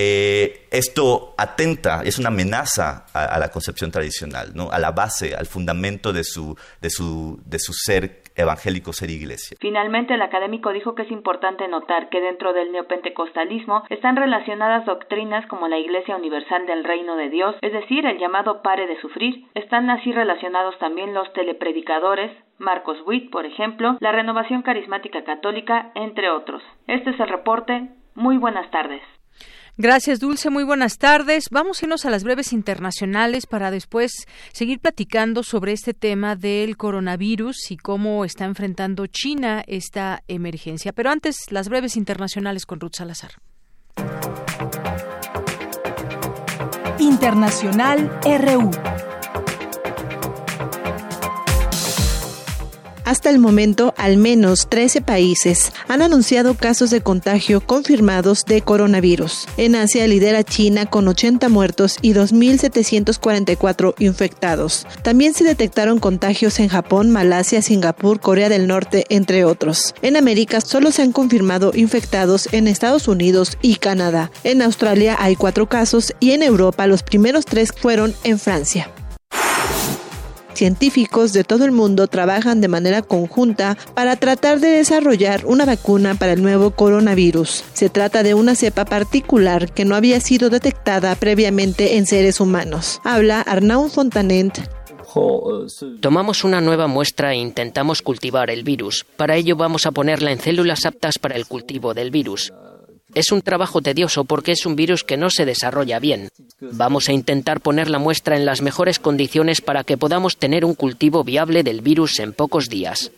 Eh, esto atenta, es una amenaza a, la concepción tradicional, ¿no? a la base, al fundamento de su, de su, de su ser evangélico, ser iglesia. Finalmente, el académico dijo que es importante notar que dentro del neopentecostalismo están relacionadas doctrinas como la Iglesia Universal del Reino de Dios, es decir, el llamado pare de sufrir. Están así relacionados también los telepredicadores, Marcos Witt, por ejemplo, la Renovación Carismática Católica, entre otros. Este es el reporte. Muy buenas tardes. Gracias, Dulce. Muy buenas tardes. Vamos a irnos a las breves internacionales para después seguir platicando sobre este tema del coronavirus y cómo está enfrentando China esta emergencia. Pero antes, las breves internacionales con Ruth Salazar. Internacional RU. Hasta el momento, al menos 13 países han anunciado casos de contagio confirmados de coronavirus. En Asia lidera China con 80 muertos y 2.744 infectados. También se detectaron contagios en Japón, Malasia, Singapur, Corea del Norte, entre otros. En América solo se han confirmado infectados en Estados Unidos y Canadá. En Australia hay cuatro casos y en Europa los primeros tres fueron en Francia. Científicos de todo el mundo trabajan de manera conjunta para tratar de desarrollar una vacuna para el nuevo coronavirus. Se trata de una cepa particular que no había sido detectada previamente en seres humanos. Habla Arnaud Fontanent, Tomamos una nueva muestra e intentamos cultivar el virus. Para ello vamos a ponerla en células aptas para el cultivo del virus. Es un trabajo tedioso porque es un virus que no se desarrolla bien. Vamos a intentar poner la muestra en las mejores condiciones para que podamos tener un cultivo viable del virus en pocos días.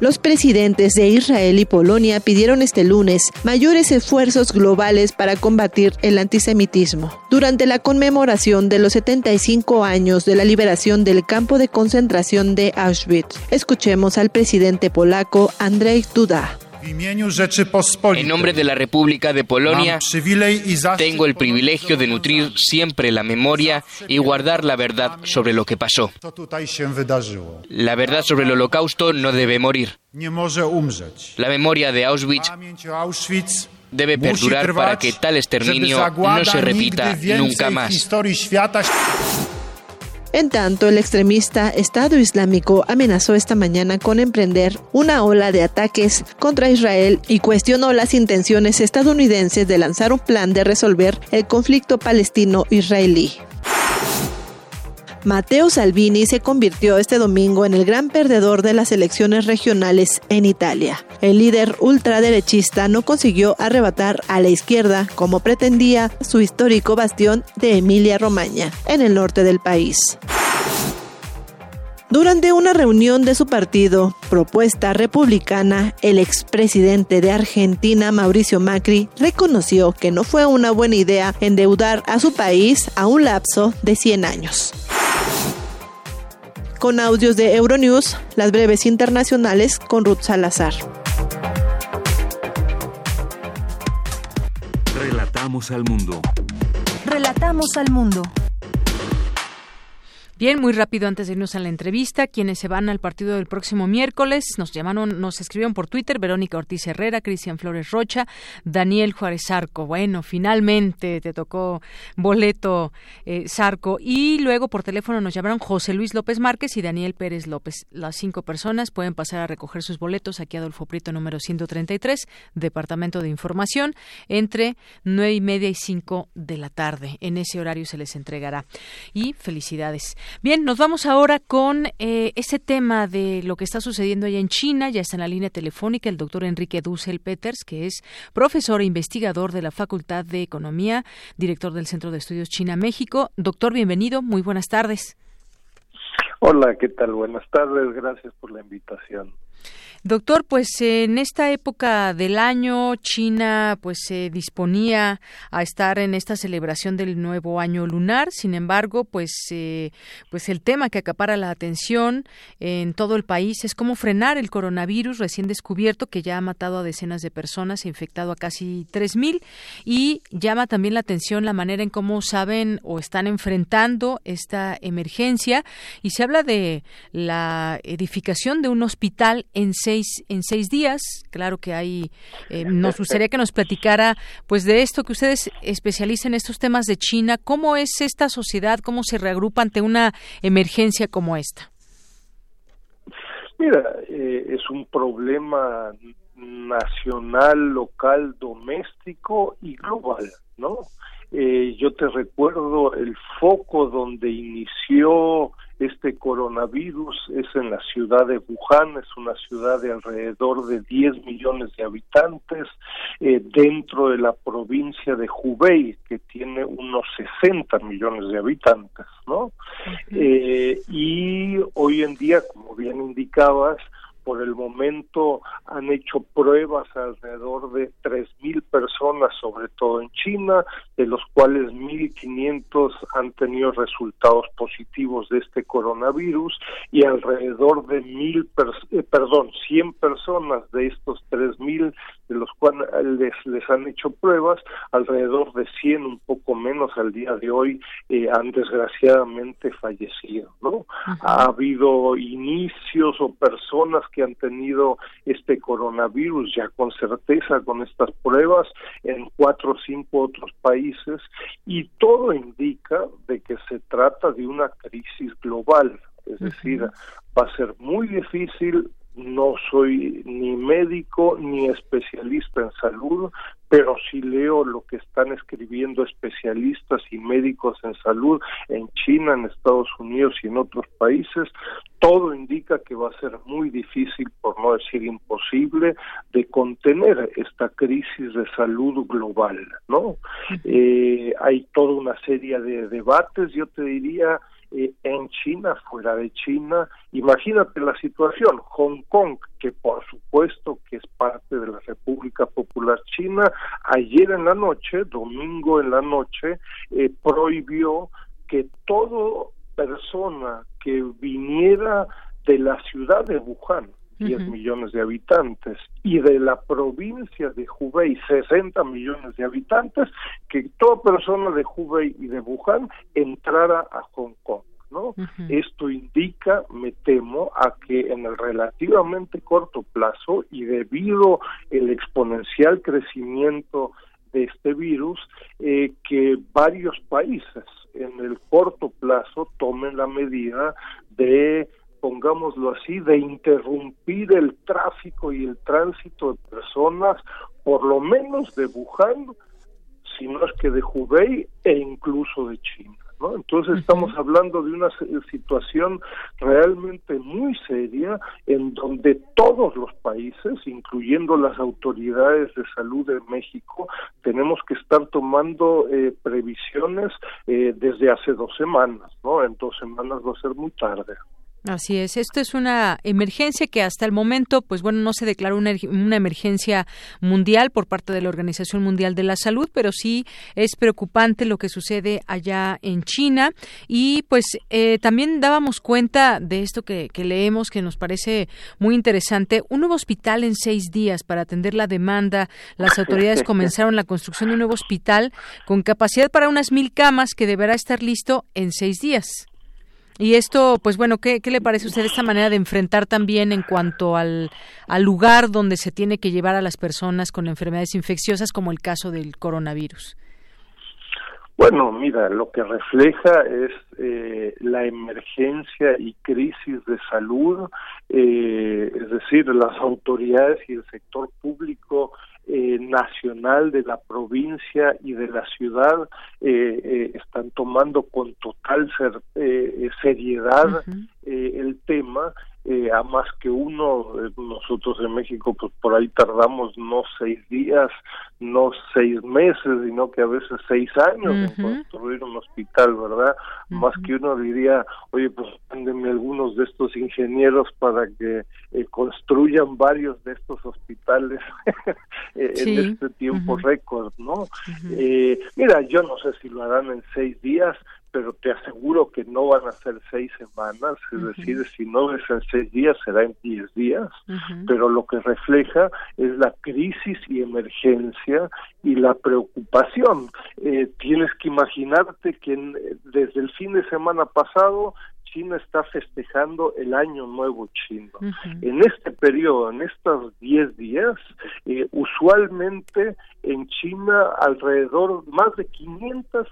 Los presidentes de Israel y Polonia pidieron este lunes mayores esfuerzos globales para combatir el antisemitismo. Durante la conmemoración de los 75 años de la liberación del campo de concentración de Auschwitz, escuchemos al presidente polaco Andrzej Duda. En nombre de la República de Polonia, tengo el privilegio de nutrir siempre la memoria y guardar la verdad sobre lo que pasó. La verdad sobre el holocausto no debe morir. La memoria de Auschwitz debe perdurar para que tal exterminio no se repita nunca más. En tanto, el extremista Estado Islámico amenazó esta mañana con emprender una ola de ataques contra Israel y cuestionó las intenciones estadounidenses de lanzar un plan de resolver el conflicto palestino-israelí. Matteo Salvini se convirtió este domingo en el gran perdedor de las elecciones regionales en Italia. El líder ultraderechista no consiguió arrebatar a la izquierda como pretendía su histórico bastión de Emilia Romagna, en el norte del país. Durante una reunión de su partido, Propuesta Republicana, el expresidente de Argentina, Mauricio Macri, reconoció que no fue una buena idea endeudar a su país a un lapso de 100 años. Con audios de Euronews, las breves internacionales con Ruth Salazar. Relatamos al mundo. Relatamos al mundo. Bien, muy rápido antes de irnos a la entrevista, quienes se van al partido del próximo miércoles, nos llamaron, nos escribieron por Twitter, Verónica Ortiz Herrera, Cristian Flores Rocha, Daniel Juárez Arco. Bueno, finalmente te tocó boleto eh, Zarco. Y luego por teléfono nos llamaron José Luis López Márquez y Daniel Pérez López. Las cinco personas pueden pasar a recoger sus boletos aquí a Adolfo Prieto número 133, Departamento de Información, entre nueve y media y cinco de la tarde. En ese horario se les entregará. Y felicidades. Bien, nos vamos ahora con eh, ese tema de lo que está sucediendo allá en China. Ya está en la línea telefónica el doctor Enrique Dussel Peters, que es profesor e investigador de la Facultad de Economía, director del Centro de Estudios China-México. Doctor, bienvenido. Muy buenas tardes. Hola, ¿qué tal? Buenas tardes. Gracias por la invitación. Doctor, pues en esta época del año China pues se disponía a estar en esta celebración del nuevo año lunar. Sin embargo, pues eh, pues el tema que acapara la atención en todo el país es cómo frenar el coronavirus recién descubierto que ya ha matado a decenas de personas, e infectado a casi 3000 y llama también la atención la manera en cómo saben o están enfrentando esta emergencia y se habla de la edificación de un hospital en en seis días. Claro que hay, eh, nos gustaría que nos platicara, pues, de esto que ustedes especializan estos temas de China. ¿Cómo es esta sociedad? ¿Cómo se reagrupa ante una emergencia como esta? Mira, eh, es un problema nacional, local, doméstico y global, ¿no? Eh, yo te recuerdo el foco donde inició este coronavirus es en la ciudad de Wuhan, es una ciudad de alrededor de 10 millones de habitantes, eh, dentro de la provincia de Hubei, que tiene unos 60 millones de habitantes, ¿no? Eh, y hoy en día, como bien indicabas, por el momento han hecho pruebas alrededor de 3.000 personas, sobre todo en China, de los cuales 1.500 han tenido resultados positivos de este coronavirus y alrededor de mil, eh, perdón, 100 personas de estos 3.000 de los cuales les, les han hecho pruebas, alrededor de 100, un poco menos al día de hoy, eh, han desgraciadamente fallecido, ¿no? Ha habido inicios o personas que han tenido este coronavirus ya con certeza con estas pruebas en cuatro o cinco otros países y todo indica de que se trata de una crisis global, es decir, va a ser muy difícil no soy ni médico ni especialista en salud, pero si leo lo que están escribiendo especialistas y médicos en salud en China, en Estados Unidos y en otros países, todo indica que va a ser muy difícil, por no decir imposible, de contener esta crisis de salud global, ¿no? Eh, hay toda una serie de debates, yo te diría, eh, en China, fuera de China. Imagínate la situación, Hong Kong, que por supuesto que es parte de la República Popular China, ayer en la noche, domingo en la noche, eh, prohibió que toda persona que viniera de la ciudad de Wuhan, 10 millones de habitantes, y de la provincia de Hubei, 60 millones de habitantes, que toda persona de Hubei y de Wuhan entrara a Hong Kong. ¿no? Esto indica, me temo, a que en el relativamente corto plazo y debido el exponencial crecimiento de este virus, eh, que varios países en el corto plazo tomen la medida de pongámoslo así, de interrumpir el tráfico y el tránsito de personas, por lo menos de Wuhan, si no es que de Hubei e incluso de China. ¿no? Entonces estamos hablando de una situación realmente muy seria en donde todos los países, incluyendo las autoridades de salud de México, tenemos que estar tomando eh, previsiones eh, desde hace dos semanas, ¿no? En dos semanas va a ser muy tarde. Así es, esto es una emergencia que hasta el momento, pues bueno, no se declaró una, una, emergencia mundial por parte de la Organización Mundial de la Salud, pero sí es preocupante lo que sucede allá en China y pues eh, también dábamos cuenta de esto que, que leemos que nos parece muy interesante, un nuevo hospital en seis días para atender la demanda. Las autoridades comenzaron la construcción de un nuevo hospital con capacidad para unas mil camas que deberá estar listo en seis días. Y esto, pues bueno, ¿qué, le parece a usted esta manera de enfrentar también en cuanto al, al lugar donde se tiene que llevar a las personas con enfermedades infecciosas, como el caso del coronavirus? Bueno, mira, lo que refleja es eh, la emergencia y crisis de salud, eh, es decir, las autoridades y el sector público eh, nacional de la provincia y de la ciudad eh, eh, están tomando con total ser, seriedad el tema eh, a más que uno, eh, nosotros en México pues por ahí tardamos no seis días, no seis meses, sino que a veces seis años en construir un hospital, ¿verdad? Más que uno diría, oye, pues mándenme algunos de estos ingenieros para que eh, construyan varios de estos hospitales en este tiempo récord, ¿no? mira, yo no sé si lo harán en seis días, pero te aseguro que no van a ser seis semanas, es decir, si no es en seis días, será en diez días, pero lo que refleja es la crisis y emergencia y la preocupación. Eh, tienes que imaginarte que desde el fin de semana pasado China está festejando el Año Nuevo Chino. En este periodo, en estos 10 días, eh, usualmente en China alrededor más de 500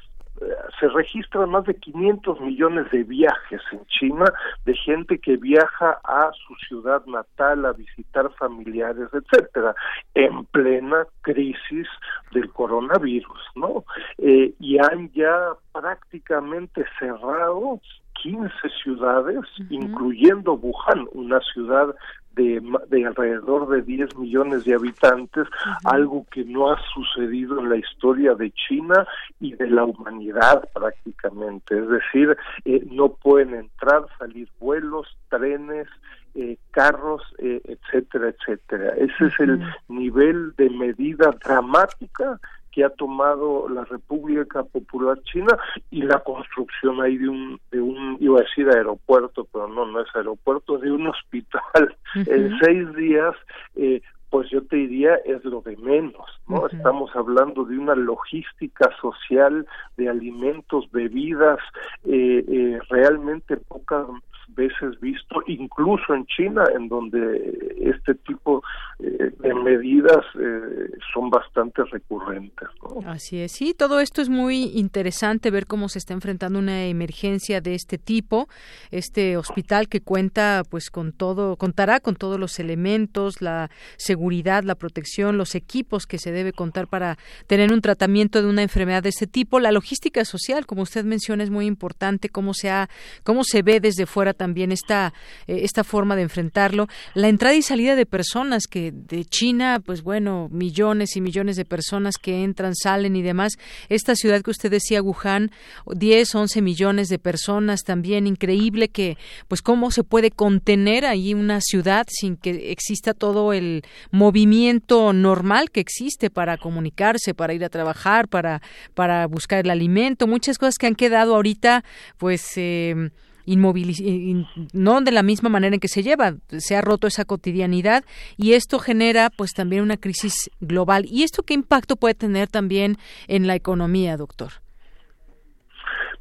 se registran más de 500 millones de viajes en China de gente que viaja a su ciudad natal a visitar familiares, etcétera, en plena crisis del coronavirus, ¿no? Eh, y han ya prácticamente cerrado 15 ciudades, incluyendo Wuhan, una ciudad de, alrededor de 10 millones de habitantes, algo que no ha sucedido en la historia de China y de la humanidad prácticamente. Es decir, eh, no pueden entrar, salir vuelos, trenes, eh, carros, eh, etcétera, etcétera. Ese es el nivel de medida dramática que ha tomado la República Popular China y la construcción ahí de un, de un iba a decir aeropuerto, pero no, no es aeropuerto, de un hospital. En seis días, eh, pues yo te diría es lo de menos, ¿no? Estamos hablando de una logística social de alimentos, bebidas, eh, eh, realmente poca veces visto, incluso en China, en donde este tipo eh, de medidas eh, son bastante recurrentes. Así es, sí, todo esto es muy interesante ver cómo se está enfrentando una emergencia de este tipo. Este hospital que cuenta, pues, con todo, contará con todos los elementos, la seguridad, la protección, los equipos que se debe contar para tener un tratamiento de una enfermedad de este tipo. La logística social, como usted menciona, es muy importante, cómo se ha, cómo se ve desde fuera también esta, eh, esta forma de enfrentarlo. La entrada y salida de personas que de China, pues bueno, millones y millones de personas que entran, salen y demás. Esta ciudad que usted decía, Wuhan, 10, 11 millones de personas también. Increíble que, pues cómo se puede contener ahí una ciudad sin que exista todo el movimiento normal que existe para comunicarse, para ir a trabajar, para, para buscar el alimento, muchas cosas que han quedado ahorita, pues, eh, no de la misma manera en que se lleva, se ha roto esa cotidianidad y esto genera pues también una crisis global. ¿Y esto qué impacto puede tener también en la economía, doctor?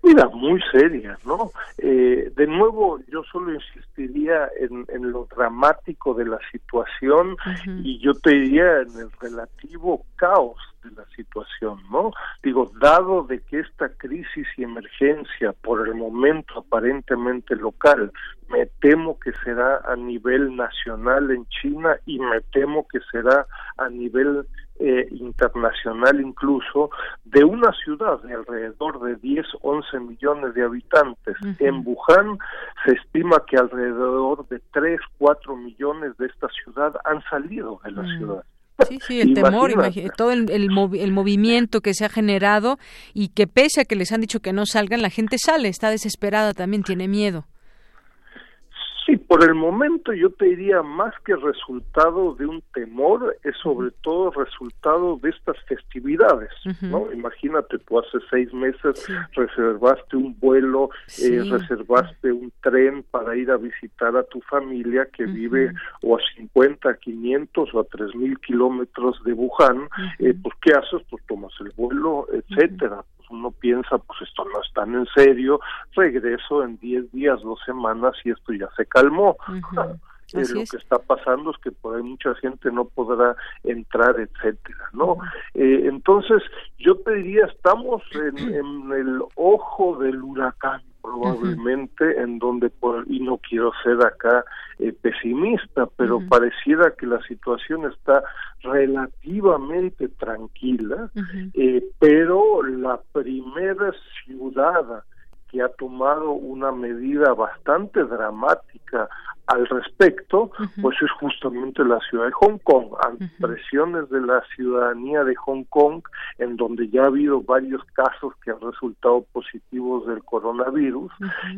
Mira, muy seria, ¿no? Eh, de nuevo, yo solo insistiría en, en, lo dramático de la situación y yo te diría en el relativo caos de la situación, ¿no? Digo, dado de que esta crisis y emergencia por el momento aparentemente local, me temo que será a nivel nacional en China y me temo que será a nivel eh, internacional incluso, de una ciudad de alrededor de 10, 11 millones de habitantes. En Wuhan se estima que alrededor de 3, 4 millones de esta ciudad han salido de la mm. ciudad. Sí, sí, el temor, todo el, el, el, movimiento que se ha generado y que pese a que les han dicho que no salgan, la gente sale, está desesperada, también tiene miedo. Sí, por el momento yo te diría más que resultado de un temor, es sobre todo resultado de estas festividades, ¿no? Imagínate, tú hace seis meses reservaste un vuelo, eh, reservaste un tren para ir a visitar a tu familia que vive o a 50, 500 o a 3000 kilómetros de Wuhan, eh, pues ¿qué haces? Pues tomas el vuelo, etcétera uno piensa, pues esto no es tan en serio, regreso en 10 días, dos semanas y esto ya se calmó. Eh, lo que está pasando es que por ahí mucha gente no podrá entrar, etcétera, ¿no? Eh, entonces, yo te diría, estamos en, en el ojo del huracán, probablemente en donde y no quiero ser acá eh, pesimista pero pareciera que la situación está relativamente tranquila eh, pero la primera ciudad que ha tomado una medida bastante dramática al respecto, pues es justamente la ciudad de Hong Kong, ante presiones de la ciudadanía de Hong Kong, en donde ya ha habido varios casos que han resultado positivos del coronavirus,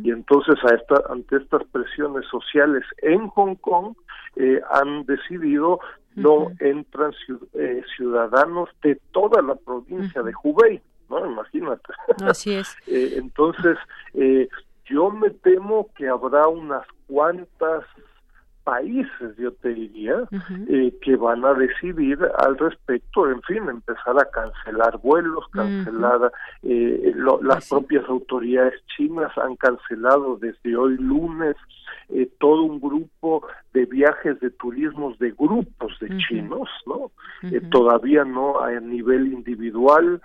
y entonces a esta, ante estas presiones sociales en Hong Kong, eh, han decidido no entran eh, ciudadanos de toda la provincia de Hubei. ¿No? Imagínate. Así es. Eh, entonces, eh, yo me temo que habrá unas cuantas países, yo te diría, eh, que van a decidir al respecto, en fin, empezar a cancelar vuelos, cancelar, eh, las propias autoridades chinas han cancelado desde hoy lunes eh, todo un grupo de viajes de turismos de grupos de chinos, ¿no? todavía no a nivel individual,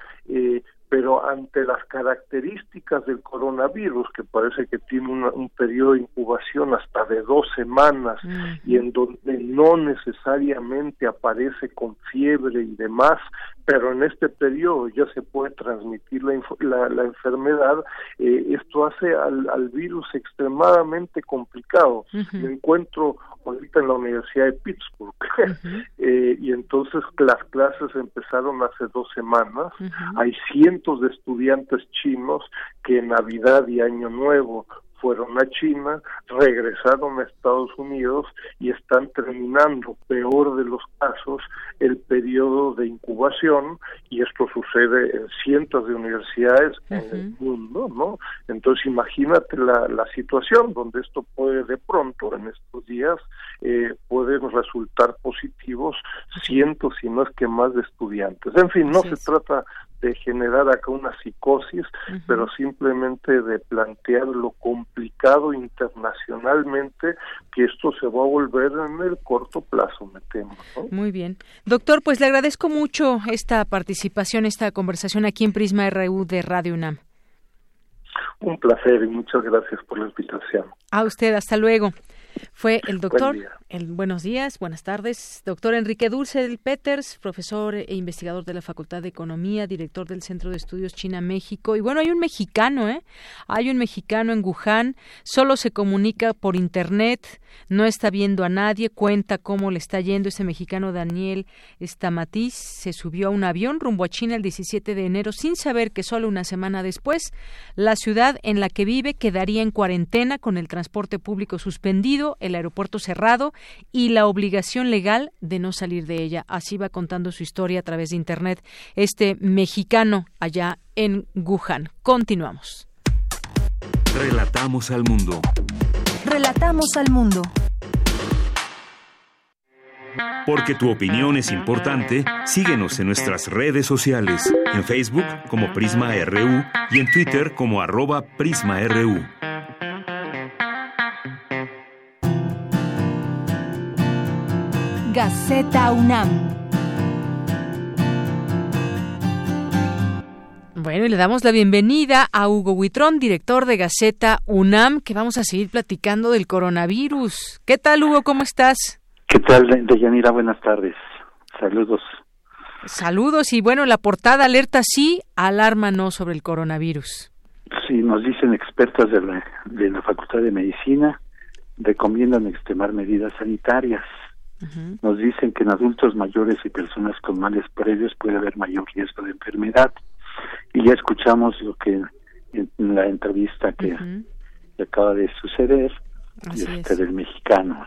pero ante las características del coronavirus, que parece que tiene un periodo de incubación hasta de dos semanas y en donde no necesariamente aparece con fiebre y demás, pero en este periodo ya se puede transmitir la, la, enfermedad, eh, esto hace al, al, virus extremadamente complicado. Me encuentro ahorita en la Universidad de Pittsburgh. Eh, y entonces las clases empezaron hace dos semanas. Hay cientos de estudiantes chinos que en Navidad y Año Nuevo fueron a China, regresaron a Estados Unidos y están terminando, peor de los casos, el periodo de incubación y esto sucede en cientos de universidades en el mundo, ¿no? Entonces imagínate la, la situación donde esto puede de pronto en estos días eh, pueden resultar positivos cientos y no es que más de estudiantes. En fin, no se trata de generar acá una psicosis, pero simplemente de plantear lo complicado internacionalmente que esto se va a volver en el corto plazo, me temo. Muy bien. Doctor, pues le agradezco mucho esta participación, esta conversación aquí en Prisma RU de Radio UNAM. Un placer y muchas gracias por la invitación. A usted, hasta luego. Fue el doctor, el, buenos días, buenas tardes, doctor Enrique Dulce Peters, profesor e investigador de la Facultad de Economía, director del Centro de Estudios China-México. Y bueno, hay un mexicano, ¿eh? Hay un mexicano en Wuhan, solo se comunica por Internet, no está viendo a nadie, cuenta cómo le está yendo. Ese mexicano Daniel Stamatiz se subió a un avión rumbo a China el 17 de enero sin saber que solo una semana después la ciudad en la que vive quedaría en cuarentena con el transporte público suspendido el aeropuerto cerrado y la obligación legal de no salir de ella. Así va contando su historia a través de Internet este mexicano allá en Wuhan. Continuamos. Relatamos al mundo. Relatamos al mundo. Porque tu opinión es importante, síguenos en nuestras redes sociales, en Facebook como Prisma RU y en Twitter como arroba PrismaRU. Gaceta UNAM. Bueno, y le damos la bienvenida a Hugo Huitrón, director de Gaceta UNAM, que vamos a seguir platicando del coronavirus. ¿Qué tal, Hugo? ¿Cómo estás? ¿Qué tal, Deyanira? Buenas tardes. Saludos. Saludos y bueno, la portada alerta sí, alarma no sobre el coronavirus. Sí, nos dicen expertas de la, de la Facultad de Medicina, recomiendan extremar medidas sanitarias. Nos dicen que en adultos mayores y personas con males previos puede haber mayor riesgo de enfermedad. Y ya escuchamos lo que en la entrevista que, acaba de suceder este, del mexicano.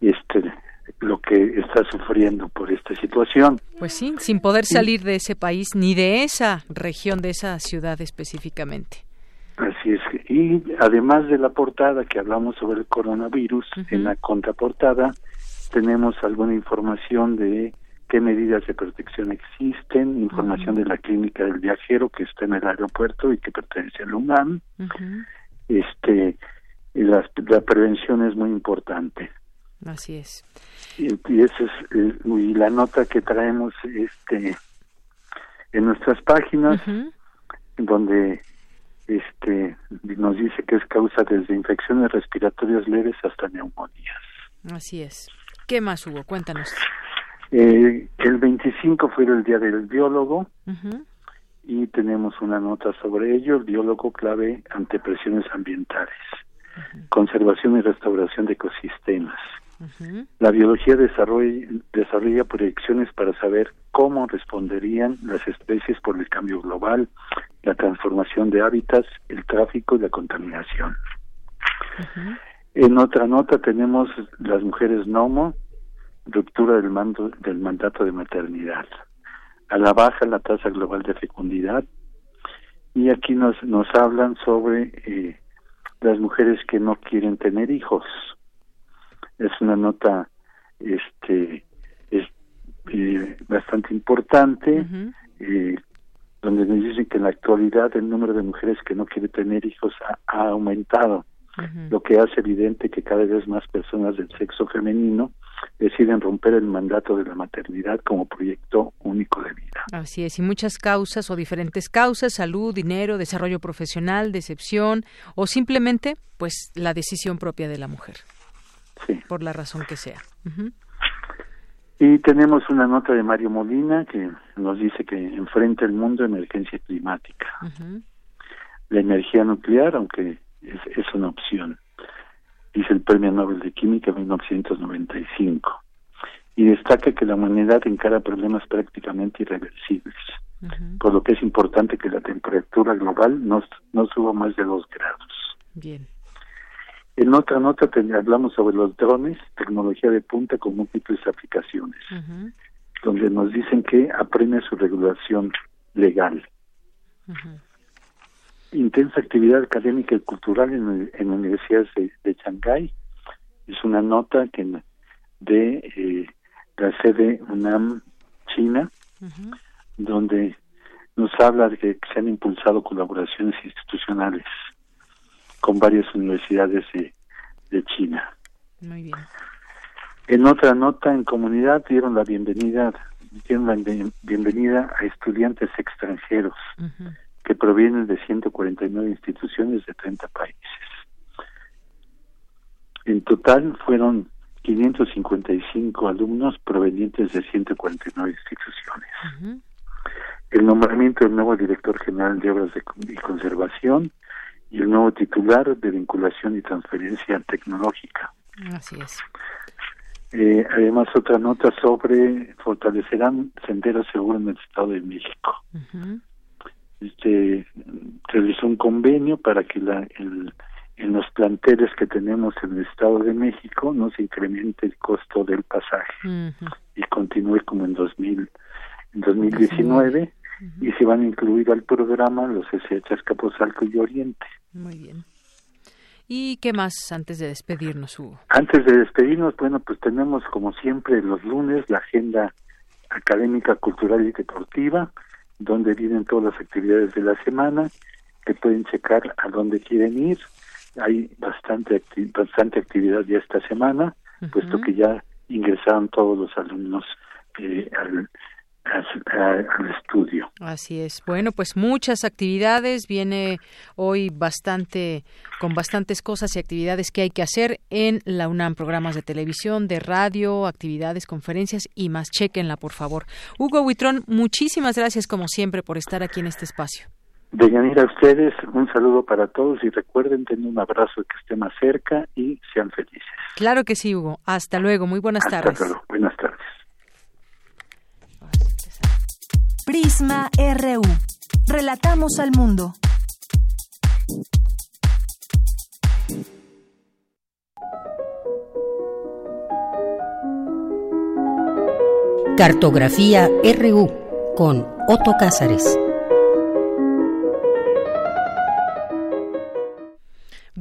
Este lo que está sufriendo por esta situación. Pues sí, sin poder salir de ese país ni de esa región, de esa ciudad específicamente. Así es. Y además de la portada que hablamos sobre el coronavirus, en la contraportada tenemos alguna información de qué medidas de protección existen, información de la clínica del viajero que está en el aeropuerto y que pertenece al UNAM. Este, y la, la prevención es muy importante. Así es. Y, y es, eh, y la nota que traemos este en nuestras páginas, donde este nos dice que es causa desde infecciones respiratorias leves hasta neumonías. Así es. ¿Qué más hubo? Cuéntanos. Eh, el 25 fue el Día del Biólogo y tenemos una nota sobre ello, el biólogo clave ante presiones ambientales, conservación y restauración de ecosistemas. La biología desarrolla, desarrolla proyecciones para saber cómo responderían las especies por el cambio global, la transformación de hábitats, el tráfico y la contaminación. En otra nota tenemos las mujeres NOMO, ruptura del, mando, del mandato de maternidad. A la baja la tasa global de fecundidad. Y aquí nos, nos hablan sobre eh, las mujeres que no quieren tener hijos es una nota este es eh, bastante importante eh, donde nos dicen que en la actualidad el número de mujeres que no quiere tener hijos ha, aumentado lo que hace evidente que cada vez más personas del sexo femenino deciden romper el mandato de la maternidad como proyecto único de vida. Así es, y muchas causas o diferentes causas, salud, dinero, desarrollo profesional, decepción o simplemente pues la decisión propia de la mujer por la razón que sea. Y tenemos una nota de Mario Molina que nos dice que enfrenta el mundo a emergencia climática. La energía nuclear, aunque es, es, una opción, dice el Premio Nobel de Química en 1995. Y destaca que la humanidad encara problemas prácticamente irreversibles, por lo que es importante que la temperatura global no, no suba más de dos grados. Bien. En otra nota hablamos sobre los drones, tecnología de punta con múltiples aplicaciones, donde nos dicen que apremia su regulación legal. Intensa actividad académica y cultural en, en universidades de, de Shanghái. Es una nota que de eh, la sede UNAM China, donde nos habla de que se han impulsado colaboraciones institucionales con varias universidades de, de China. Muy bien. En otra nota, en comunidad dieron la bienvenida, dieron la bienvenida a estudiantes extranjeros que provienen de 149 instituciones de 30 países. En total fueron 555 alumnos provenientes de 149 instituciones. El nombramiento del nuevo director general de Obras de, y Conservación y el nuevo titular de vinculación y transferencia tecnológica. Así es. Eh, además, otra nota sobre fortalecerán senderos seguros en el Estado de México. Este, realizó un convenio para que la, el, en los planteles que tenemos en el Estado de México no se incremente el costo del pasaje y continúe como en 2000, en 2019 y se van a incluir al programa los SH Capozalco y Oriente. Muy bien. ¿Y qué más antes de despedirnos, Hugo? Antes de despedirnos, bueno, pues tenemos como siempre los lunes la agenda académica, cultural y deportiva, donde vienen todas las actividades de la semana, que pueden checar a dónde quieren ir. Hay bastante, bastante actividad ya esta semana, puesto que ya ingresaron todos los alumnos eh, al, al estudio. Así es. Bueno, pues muchas actividades. Viene hoy bastante, con bastantes cosas y actividades que hay que hacer en la UNAM. Programas de televisión, de radio, actividades, conferencias y más. Chequenla, por favor. Hugo Huitrón, muchísimas gracias como siempre por estar aquí en este espacio. Deyanira, a ustedes un saludo para todos y recuerden tener un abrazo que esté más cerca y sean felices. Claro que sí, Hugo. Hasta luego. Muy buenas Hasta tardes. Luego. Buenas tardes. Prisma RU. Relatamos al mundo. Cartografía RU con Otto Cázares.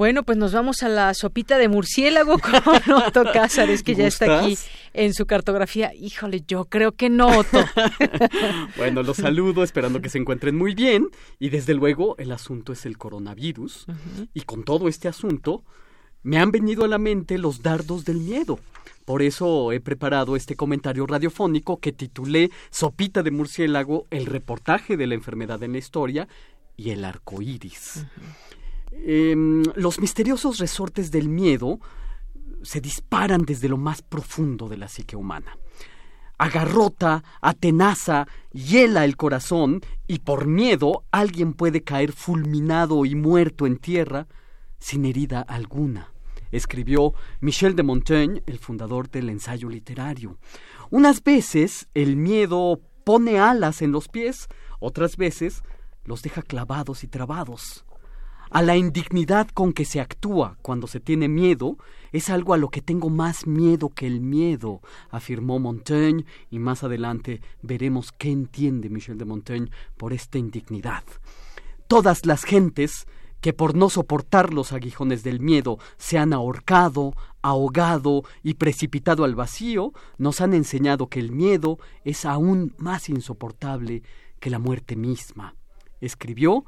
Bueno, pues nos vamos a la sopita de murciélago con Otto Cázares, que ya está aquí en su cartografía. Híjole, yo creo que no, Otto. bueno, los saludo esperando que se encuentren muy bien. Y desde luego, el asunto es el coronavirus. Y con todo este asunto, me han venido a la mente los dardos del miedo. Por eso he preparado este comentario radiofónico que titulé Sopita de murciélago, el reportaje de la enfermedad en la historia y el arco iris. Em, los misteriosos resortes del miedo se disparan desde lo más profundo de la psique humana. Agarrota, atenaza, hiela el corazón y por miedo alguien puede caer fulminado y muerto en tierra sin herida alguna, escribió Michel de Montaigne, el fundador del ensayo literario. Unas veces el miedo pone alas en los pies, otras veces los deja clavados y trabados a la indignidad con que se actúa cuando se tiene miedo, es algo a lo que tengo más miedo que el miedo, afirmó Montaigne, y más adelante veremos qué entiende Michel de Montaigne por esta indignidad. Todas las gentes que por no soportar los aguijones del miedo se han ahorcado, ahogado y precipitado al vacío, nos han enseñado que el miedo es aún más insoportable que la muerte misma. Escribió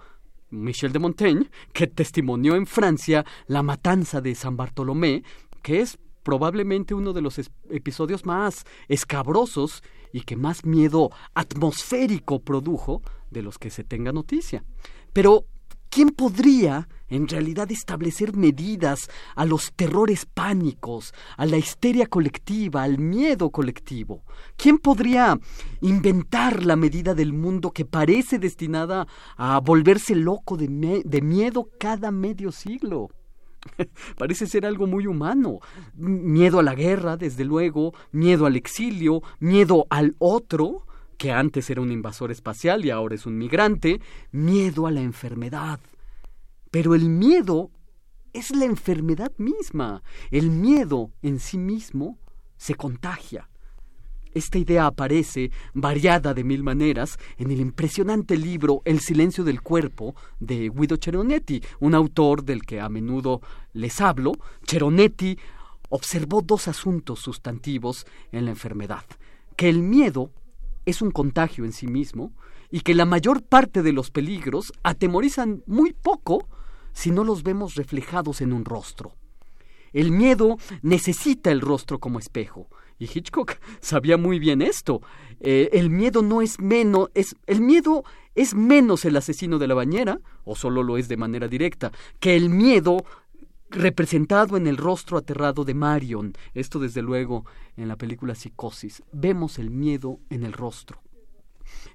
Michel de Montaigne, que testimonió en Francia la matanza de San Bartolomé, que es probablemente uno de los episodios más escabrosos y que más miedo atmosférico produjo de los que se tenga noticia. Pero ¿Quién podría en realidad establecer medidas a los terrores pánicos, a la histeria colectiva, al miedo colectivo? ¿Quién podría inventar la medida del mundo que parece destinada a volverse loco de, miedo cada medio siglo? Parece ser algo muy humano. Miedo a la guerra, desde luego, miedo al exilio, miedo al otro, que antes era un invasor espacial y ahora es un migrante, miedo a la enfermedad. Pero el miedo es la enfermedad misma. El miedo en sí mismo se contagia. Esta idea aparece, variada de mil maneras, en el impresionante libro El silencio del cuerpo de Guido Ceronetti, un autor del que a menudo les hablo. Ceronetti observó dos asuntos sustantivos en la enfermedad, que el miedo es un contagio en sí mismo y que la mayor parte de los peligros atemorizan muy poco si no los vemos reflejados en un rostro. El miedo necesita el rostro como espejo. Y Hitchcock sabía muy bien esto. Eh, el miedo no es menos, es, el miedo es menos el asesino de la bañera, o solo lo es de manera directa, que el miedo representado en el rostro aterrado de Marion. Esto desde luego en la película Psicosis. Vemos el miedo en el rostro.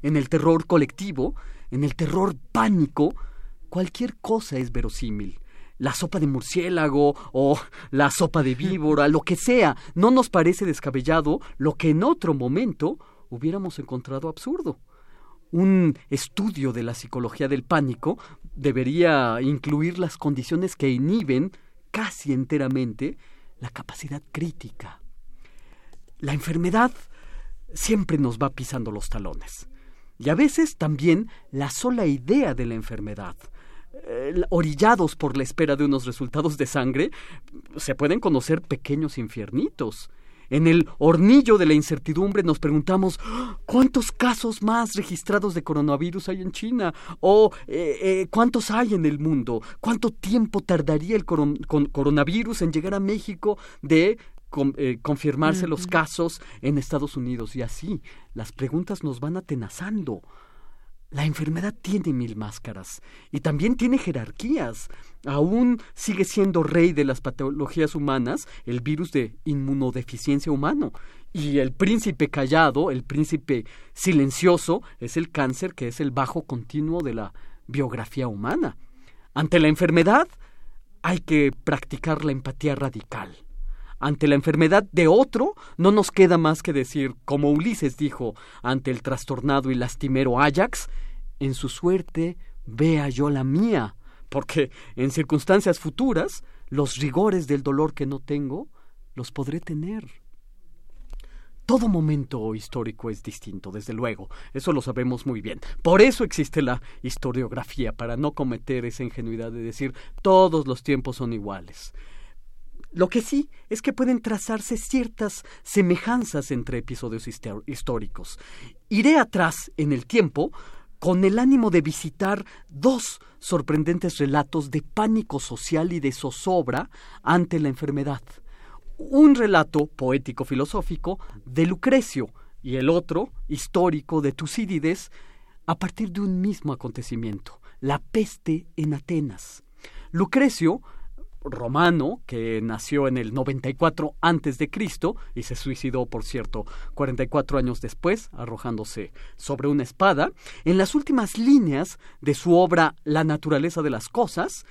En el terror colectivo, en el terror pánico, cualquier cosa es verosímil. La sopa de murciélago o la sopa de víbora, lo que sea, no nos parece descabellado lo que en otro momento hubiéramos encontrado absurdo. Un estudio de la psicología del pánico debería incluir las condiciones que inhiben casi enteramente la capacidad crítica. La enfermedad siempre nos va pisando los talones. Y a veces también la sola idea de la enfermedad. Eh, orillados por la espera de unos resultados de sangre, se pueden conocer pequeños infiernitos. En el hornillo de la incertidumbre nos preguntamos cuántos casos más registrados de coronavirus hay en China o eh, eh, cuántos hay en el mundo, cuánto tiempo tardaría el coronavirus en llegar a México de eh, confirmarse los casos en Estados Unidos y así las preguntas nos van atenazando. La enfermedad tiene mil máscaras y también tiene jerarquías. Aún sigue siendo rey de las patologías humanas el virus de inmunodeficiencia humano. Y el príncipe callado, el príncipe silencioso, es el cáncer que es el bajo continuo de la biografía humana. Ante la enfermedad hay que practicar la empatía radical. Ante la enfermedad de otro, no nos queda más que decir, como Ulises dijo ante el trastornado y lastimero Ajax, en su suerte vea yo la mía, porque en circunstancias futuras los rigores del dolor que no tengo los podré tener. Todo momento histórico es distinto, desde luego, eso lo sabemos muy bien. Por eso existe la historiografía, para no cometer esa ingenuidad de decir todos los tiempos son iguales. Lo que sí es que pueden trazarse ciertas semejanzas entre episodios históricos. Iré atrás en el tiempo con el ánimo de visitar dos sorprendentes relatos de pánico social y de zozobra ante la enfermedad. Un relato poético-filosófico de Lucrecio y el otro histórico de Tucídides a partir de un mismo acontecimiento, la peste en Atenas. Lucrecio romano que nació en el 94 antes de Cristo y se suicidó, por cierto, 44 años después, arrojándose sobre una espada, en las últimas líneas de su obra La naturaleza de las cosas,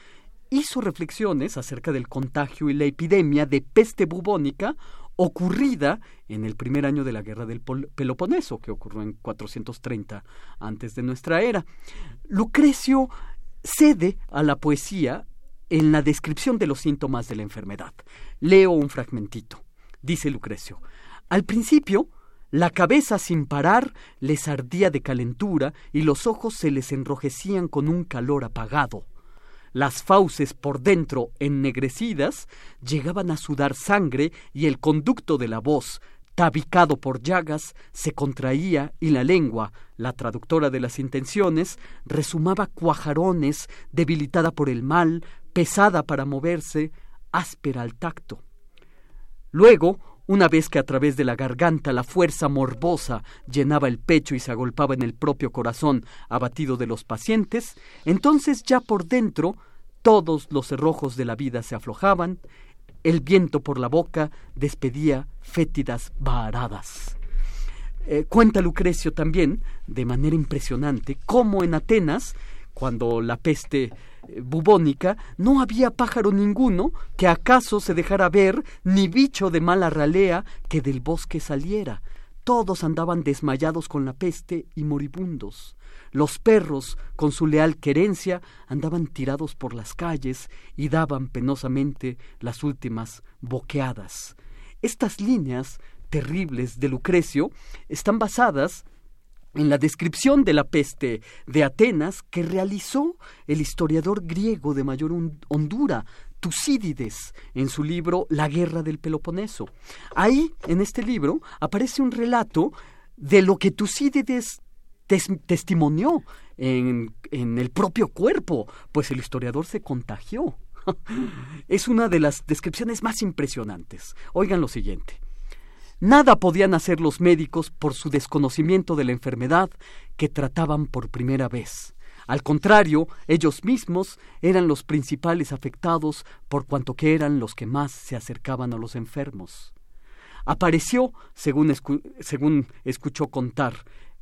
hizo reflexiones acerca del contagio y la epidemia de peste bubónica ocurrida en el primer año de la guerra del Peloponeso, que ocurrió en 430 antes de nuestra era. Lucrecio cede a la poesía en la descripción de los síntomas de la enfermedad. Leo un fragmentito. Dice Lucrecio, al principio, la cabeza sin parar les ardía de calentura y los ojos se les enrojecían con un calor apagado. Las fauces por dentro ennegrecidas llegaban a sudar sangre y el conducto de la voz, tabicado por llagas, se contraía y la lengua, la traductora de las intenciones, resumaba cuajarones, debilitada por el mal, pesada para moverse, áspera al tacto. Luego, una vez que a través de la garganta la fuerza morbosa llenaba el pecho y se agolpaba en el propio corazón abatido de los pacientes, entonces ya por dentro todos los cerrojos de la vida se aflojaban, el viento por la boca despedía fétidas varadas. Eh, cuenta Lucrecio también, de manera impresionante, cómo en Atenas, cuando la peste bubónica, no había pájaro ninguno que acaso se dejara ver, ni bicho de mala ralea que del bosque saliera. Todos andaban desmayados con la peste y moribundos. Los perros, con su leal querencia, andaban tirados por las calles y daban penosamente las últimas boqueadas. Estas líneas terribles de Lucrecio están basadas en la descripción de la peste de Atenas que realizó el historiador griego de mayor hondura, Tucídides, en su libro La guerra del Peloponeso. Ahí, en este libro, aparece un relato de lo que Tucídides testimonió en, en el propio cuerpo, pues el historiador se contagió. es una de las descripciones más impresionantes. Oigan lo siguiente. Nada podían hacer los médicos por su desconocimiento de la enfermedad que trataban por primera vez. Al contrario, ellos mismos eran los principales afectados por cuanto que eran los que más se acercaban a los enfermos. Apareció, según, escuchó contar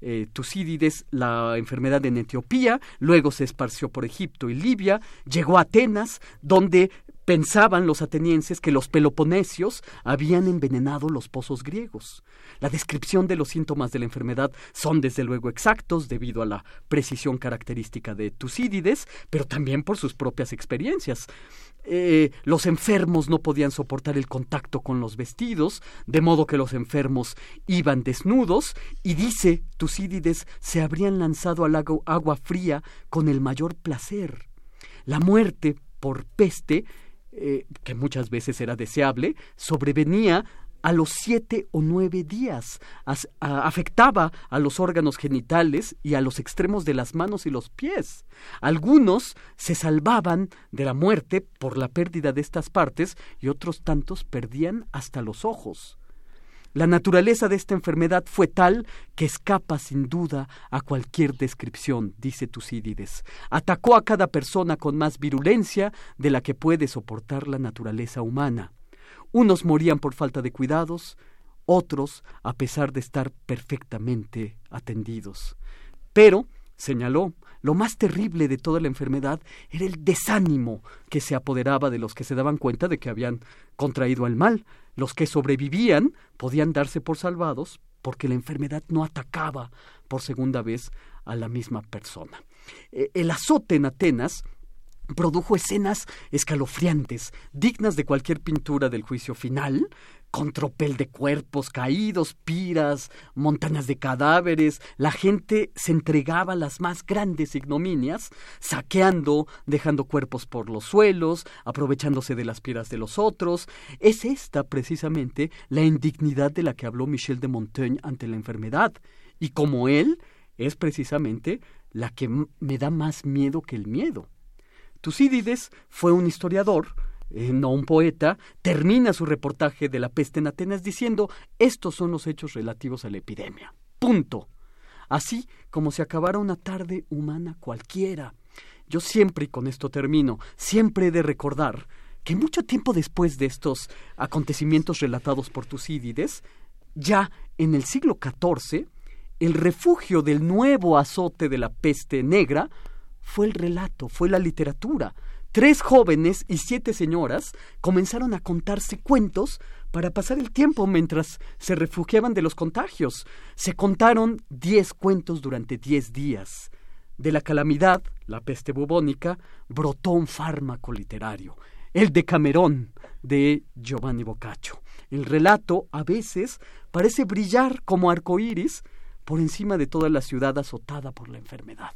eh, Tucídides, la enfermedad en Etiopía, luego se esparció por Egipto y Libia, llegó a Atenas, donde Pensaban los atenienses que los peloponesios habían envenenado los pozos griegos. La descripción de los síntomas de la enfermedad son desde luego exactos debido a la precisión característica de Tucídides, pero también por sus propias experiencias. Eh, los enfermos no podían soportar el contacto con los vestidos, de modo que los enfermos iban desnudos, y dice Tucídides, se habrían lanzado al agua fría con el mayor placer. La muerte por peste eh, que muchas veces era deseable, sobrevenía a los siete o nueve días. afectaba a los órganos genitales y a los extremos de las manos y los pies. Algunos se salvaban de la muerte por la pérdida de estas partes y otros tantos perdían hasta los ojos. La naturaleza de esta enfermedad fue tal que escapa sin duda a cualquier descripción, dice Tucídides. Atacó a cada persona con más virulencia de la que puede soportar la naturaleza humana. Unos morían por falta de cuidados, otros a pesar de estar perfectamente atendidos. Pero, señaló, lo más terrible de toda la enfermedad era el desánimo que se apoderaba de los que se daban cuenta de que habían contraído el mal. Los que sobrevivían podían darse por salvados porque la enfermedad no atacaba por segunda vez a la misma persona. E, el azote en Atenas produjo escenas escalofriantes, dignas de cualquier pintura del juicio final, con tropel de cuerpos caídos, piras, montañas de cadáveres, la gente se entregaba a las más grandes ignominias, saqueando, dejando cuerpos por los suelos, aprovechándose de las piras de los otros. Es esta precisamente la indignidad de la que habló Michel de Montaigne ante la enfermedad, y como él, es precisamente la que me da más miedo que el miedo. Tucídides fue un historiador, eh, no un poeta, termina su reportaje de la peste en Atenas diciendo estos son los hechos relativos a la epidemia. Punto. Así como se acabara una tarde humana cualquiera. Yo siempre, y con esto termino, siempre he de recordar que mucho tiempo después de estos acontecimientos relatados por Tucídides, ya en el siglo XIV, el refugio del nuevo azote de la peste negra fue el relato, fue la literatura, Tres jóvenes y siete señoras comenzaron a contarse cuentos para pasar el tiempo mientras se refugiaban de los contagios. Se contaron diez cuentos durante diez días. De la calamidad, la peste bubónica, brotó un fármaco literario, el de Camerón, de Giovanni Boccaccio. El relato, a veces, parece brillar como arcoíris por encima de toda la ciudad azotada por la enfermedad.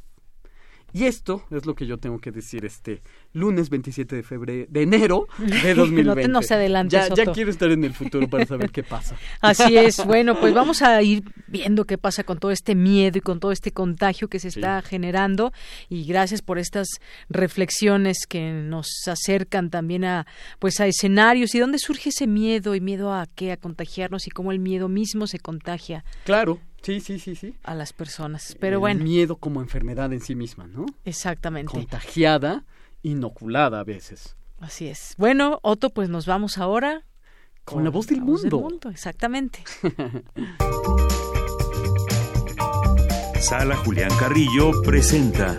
Y esto es lo que yo tengo que decir este lunes 27 de febrero, de enero de 2020. no, se adelante, ya, ya quiero estar en el futuro para saber qué pasa. Así es. Bueno, pues vamos a ir viendo qué pasa con todo este miedo y con todo este contagio que se está generando. Y gracias por estas reflexiones que nos acercan también a, pues, a escenarios y dónde surge ese miedo y miedo a qué, a contagiarnos y cómo el miedo mismo se contagia. Claro. Sí, sí, sí, sí. A las personas. Pero bueno. Miedo como enfermedad en sí misma, ¿no? Exactamente. Contagiada, inoculada a veces. Así es. Bueno, Otto, pues nos vamos ahora. Con, la voz del mundo. del mundo, exactamente. Sala Julián Carrillo presenta.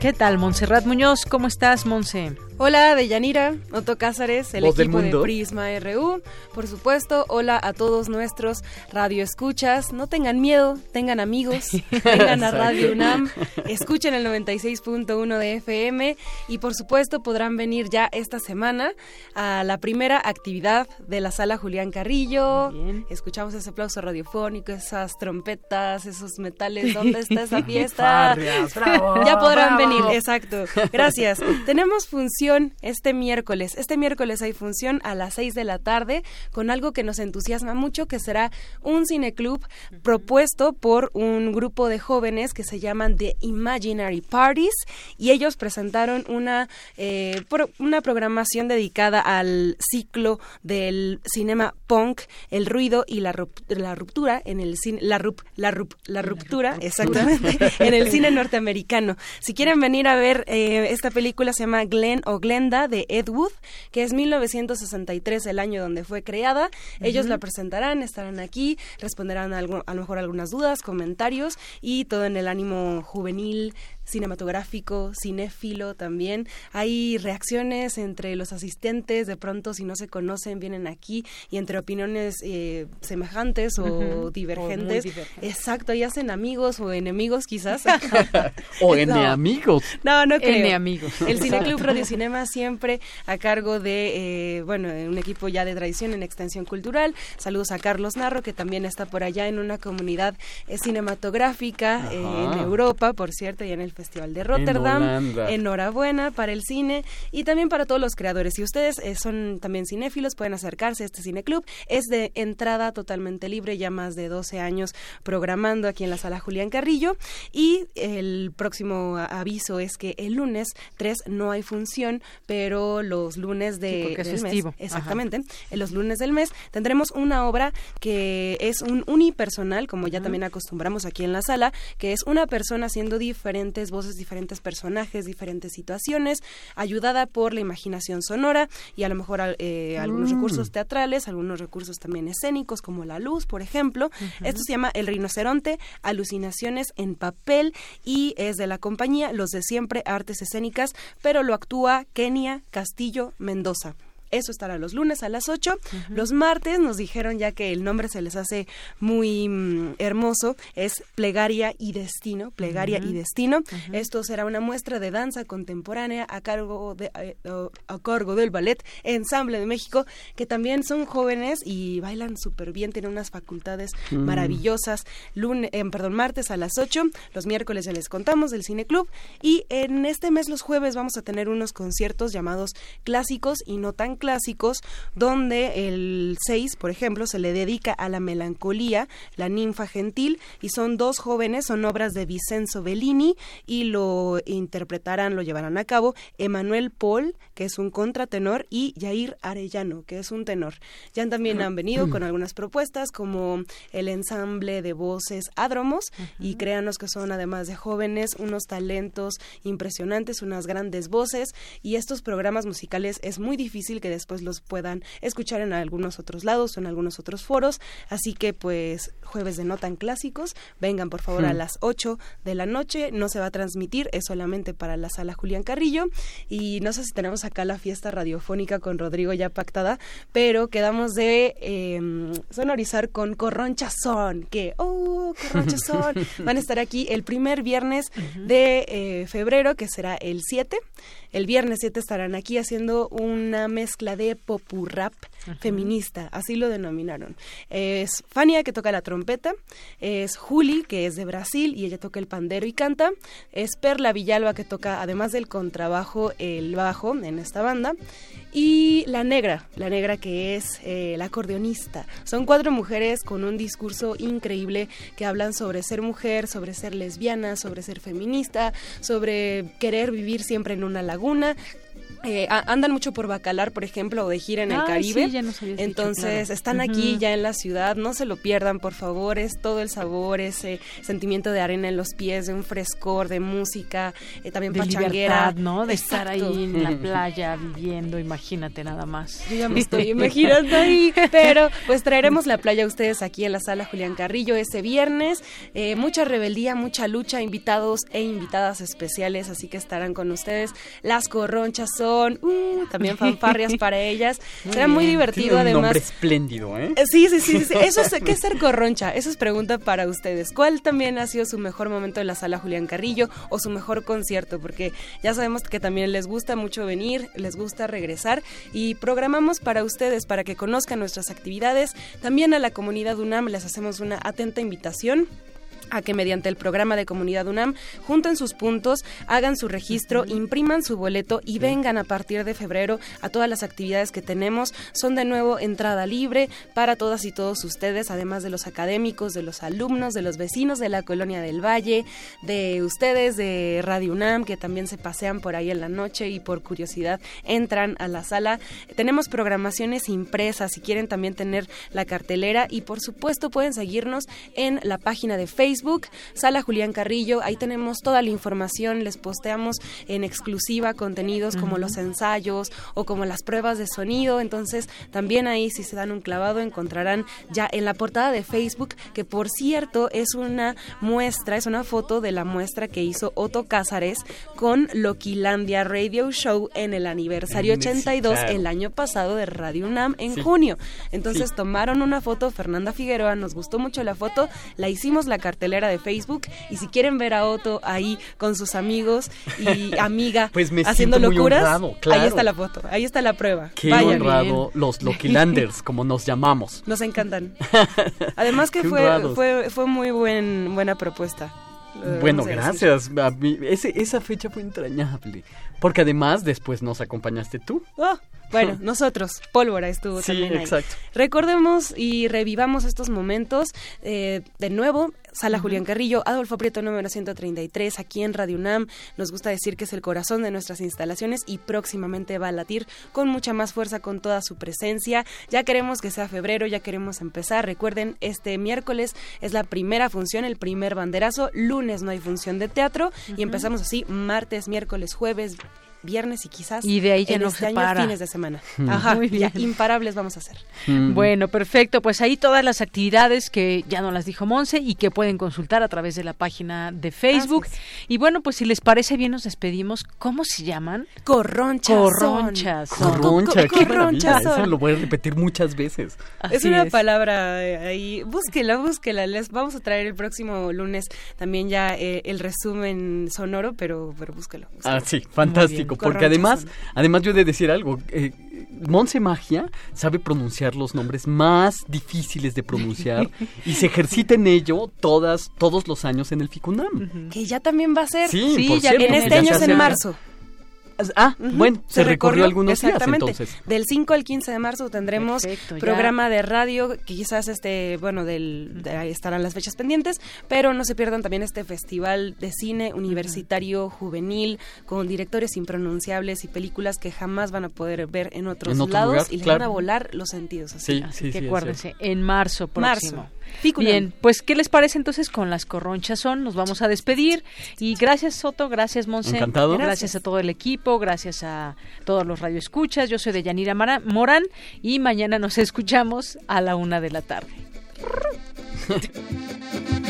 ¿Qué tal, Montserrat Muñoz? ¿Cómo estás, Monse? Hola, Deyanira, Otto Cázares, el equipo de Prisma RU. Por supuesto, hola a todos nuestros radioescuchas. No tengan miedo, tengan amigos, tengan a Radio UNAM, escuchen el 96.1 de FM y por supuesto podrán venir ya esta semana a la primera actividad de la sala Julián Carrillo. Escuchamos ese aplauso radiofónico, esas trompetas, esos metales. ¿Dónde está esa fiesta? ya podrán venir, exacto. Gracias. Tenemos función este miércoles. Este miércoles hay función a las 6 de la tarde con algo que nos entusiasma mucho, que será un cineclub propuesto por un grupo de jóvenes que se llaman The Imaginary Parties y ellos presentaron una, eh, una programación dedicada al ciclo del cinema punk, el ruido y la, la ruptura en el cine, la, rup, la, rup, la ruptura, exactamente, en el cine norteamericano. Si quieren venir a ver eh, esta película se llama Glenn o Glenda de Ed Wood, que es 1963 el año donde fue creada. Ellos la presentarán, estarán aquí, responderán a, a lo mejor algunas dudas, comentarios y todo en el ánimo juvenil cinematográfico, cinéfilo también. Hay reacciones entre los asistentes, de pronto si no se conocen vienen aquí y entre opiniones eh, semejantes o divergentes. Exacto, y hacen amigos o enemigos quizás. o enemigos. No, no creo. Enemigos. El Cineclub Radio Cinema siempre a cargo de, eh, bueno, un equipo ya de tradición en extensión cultural. Saludos a Carlos Narro, que también está por allá en una comunidad eh, cinematográfica en Europa, por cierto, y en el Festival de Rotterdam. Enhorabuena para el cine y también para todos los creadores. Si ustedes eh, son también cinéfilos, pueden acercarse a este cineclub. Es de entrada totalmente libre, ya más de 12 años programando aquí en la sala Julián Carrillo. Y el próximo aviso es que el lunes 3 no hay función, pero los lunes de, del mes, exactamente, en los lunes del mes tendremos una obra que es un unipersonal, como ya también acostumbramos aquí en la sala, que es una persona haciendo diferentes voces, diferentes personajes, diferentes situaciones, ayudada por la imaginación sonora y a lo mejor eh, algunos mm. recursos teatrales, algunos recursos también escénicos, como la luz, por ejemplo. Esto se llama El rinoceronte, alucinaciones en papel y es de la compañía Los de Siempre Artes Escénicas, pero lo actúa Kenia Castillo Mendoza. Eso estará los lunes a las 8. Los martes nos dijeron ya que el nombre se les hace muy mm, hermoso, es Plegaria y Destino, Plegaria y Destino. Esto será una muestra de danza contemporánea a cargo de eh, a cargo del ballet Ensamble de México, que también son jóvenes y bailan súper bien, tienen unas facultades mm. maravillosas. Lunes, eh, perdón, martes a las 8, los miércoles ya les contamos del Cine Club y en este mes los jueves vamos a tener unos conciertos llamados clásicos y no tan clásicos donde el 6, por ejemplo, se le dedica a la melancolía, la ninfa gentil, y son dos jóvenes, son obras de Vicenzo Bellini y lo interpretarán, lo llevarán a cabo Emanuel Paul, que es un contratenor, y Jair Arellano, que es un tenor. Ya también han venido con algunas propuestas como el ensamble de voces Adromos y créanos que son además de jóvenes unos talentos impresionantes, unas grandes voces y estos programas musicales es muy difícil que después los puedan escuchar en algunos otros lados o en algunos otros foros. Así que pues jueves de no tan clásicos, vengan por favor a hmm. las 8 de la noche, no se va a transmitir, es solamente para la sala Julián Carrillo y no sé si tenemos acá la fiesta radiofónica con Rodrigo ya pactada, pero quedamos de em, sonorizar con Corronchazón, que, oh, Corronchazón, van a estar aquí el primer viernes de eh, febrero, que será el 7. El viernes 7 estarán aquí haciendo una mezcla de popurrap feminista, así lo denominaron. Es Fania que toca la trompeta, es Juli que es de Brasil y ella toca el pandero y canta, es Perla Villalba que toca además del contrabajo el bajo en esta banda y la negra, la negra que es eh, la acordeonista. Son cuatro mujeres con un discurso increíble que hablan sobre ser mujer, sobre ser lesbiana, sobre ser feminista, sobre querer vivir siempre en una laguna, eh, andan mucho por Bacalar, por ejemplo, o de gira en el Caribe. Entonces, están aquí ya en la ciudad, no se lo pierdan, por favor, es todo el sabor, ese sentimiento de arena en los pies, de un frescor, de música, eh, también de pachanguera. ¿no? De estar ahí en la playa viviendo, imagínate nada más. Yo ya me estoy imaginando ahí, pero pues traeremos la playa a ustedes aquí en la sala Julián Carrillo ese viernes. Eh, mucha rebeldía, mucha lucha, invitados e invitadas especiales, así que estarán con ustedes. Las corronchas son Uh, también fanfarrias para ellas. Será muy divertido además. Un nombre espléndido, ¿eh? ¿eh? Sí, sí, sí, sí. Eso es, ¿qué es ser corroncha? Eso es pregunta para ustedes. ¿Cuál también ha sido su mejor momento en la sala Julián Carrillo o su mejor concierto? Porque ya sabemos que también les gusta mucho venir, les gusta regresar y programamos para ustedes, para que conozcan nuestras actividades. También a la comunidad UNAM les hacemos una atenta invitación a que mediante el programa de comunidad UNAM junten sus puntos, hagan su registro, impriman su boleto y vengan a partir de febrero a todas las actividades que tenemos. Son de nuevo entrada libre para todas y todos ustedes, además de los académicos, de los alumnos, de los vecinos de la colonia del Valle, de ustedes de Radio UNAM que también se pasean por ahí en la noche y por curiosidad entran a la sala. Tenemos programaciones impresas si quieren también tener la cartelera y por supuesto pueden seguirnos en la página de Facebook Facebook, Sala Julián Carrillo, ahí tenemos toda la información, les posteamos en exclusiva contenidos como los ensayos o como las pruebas de sonido, entonces también ahí si se dan un clavado encontrarán ya en la portada de Facebook, que por cierto es una muestra, es una foto de la muestra que hizo Otto Cázares con Loquilandia Radio Show en el aniversario 82 el año pasado de Radio UNAM en junio. Entonces tomaron una foto, Fernanda Figueroa, nos gustó mucho la foto, la hicimos la cartera de Facebook y si quieren ver a Otto ahí con sus amigos y amiga pues haciendo locuras, ahí está la foto, ahí está la prueba. Qué honrado los Lokilanders, como nos llamamos. Nos encantan. Además que fue, fue, fue muy buen, buena propuesta. Bueno, gracias. esa fecha fue entrañable. Porque además después nos acompañaste tú. Oh, bueno, nosotros, Pólvora estuvo también ahí. exacto. Recordemos y revivamos estos momentos eh, de nuevo. Sala Julián Carrillo, Adolfo Prieto número 133, aquí en Radio UNAM. Nos gusta decir que es el corazón de nuestras instalaciones y próximamente va a latir con mucha más fuerza, con toda su presencia. Ya queremos que sea febrero, ya queremos empezar. Recuerden, este miércoles es la primera función, el primer banderazo. Lunes no hay función de teatro y empezamos así martes, miércoles, jueves, viernes y quizás y de ahí ya no este se para. fines de semana. Ajá, Muy bien. imparables vamos a hacer. Bueno, perfecto. Pues ahí todas las actividades que ya nos las dijo Monse y que pueden consultar a través de la página de Facebook. Y bueno, pues si les parece bien nos despedimos. ¿Cómo se llaman? Corronchas. Corronchas. Corroncha, Corronchas. Eso lo voy a repetir muchas veces. es una palabra eh, ahí. Búsquela, búsquela. Les vamos a traer el próximo lunes también ya eh, el resumen sonoro, pero, pero búsquelo, Ah, sí, fantástico porque además, además yo he de decir algo, eh, Monse Magia sabe pronunciar los nombres más difíciles de pronunciar y se ejercita en ello todas, todos los años en el FICUNAM. Que ya también va a ser. Sí, ya en este año es en marzo. Ah, bueno, se, recorrió, algunos exactamente. días entonces. Del 5 al 15 de marzo tendremos programa de radio, que quizás este, bueno, del, ahí estarán las fechas pendientes, pero no se pierdan también este festival de cine universitario juvenil con directores impronunciables y películas que jamás van a poder ver en otros lados y les van a volar los sentidos. Así, sí, que acuérdense, en marzo próximo. Marzo. Bien, pues ¿qué les parece entonces con las corronchas son? Nos vamos a despedir y gracias Soto, gracias Monse, Encantado. gracias a todo el equipo, gracias a todos los radioescuchas. Yo soy de Yanira Morán y mañana nos escuchamos a la una de la tarde.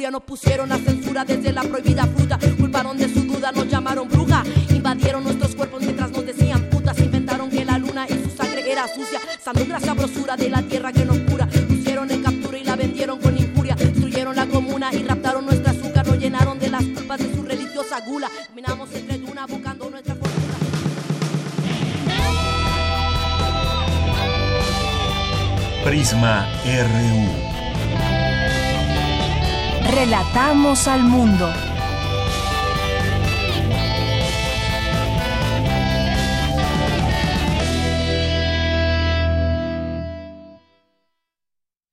furia, nos pusieron la censura desde la prohibida Relatamos al mundo.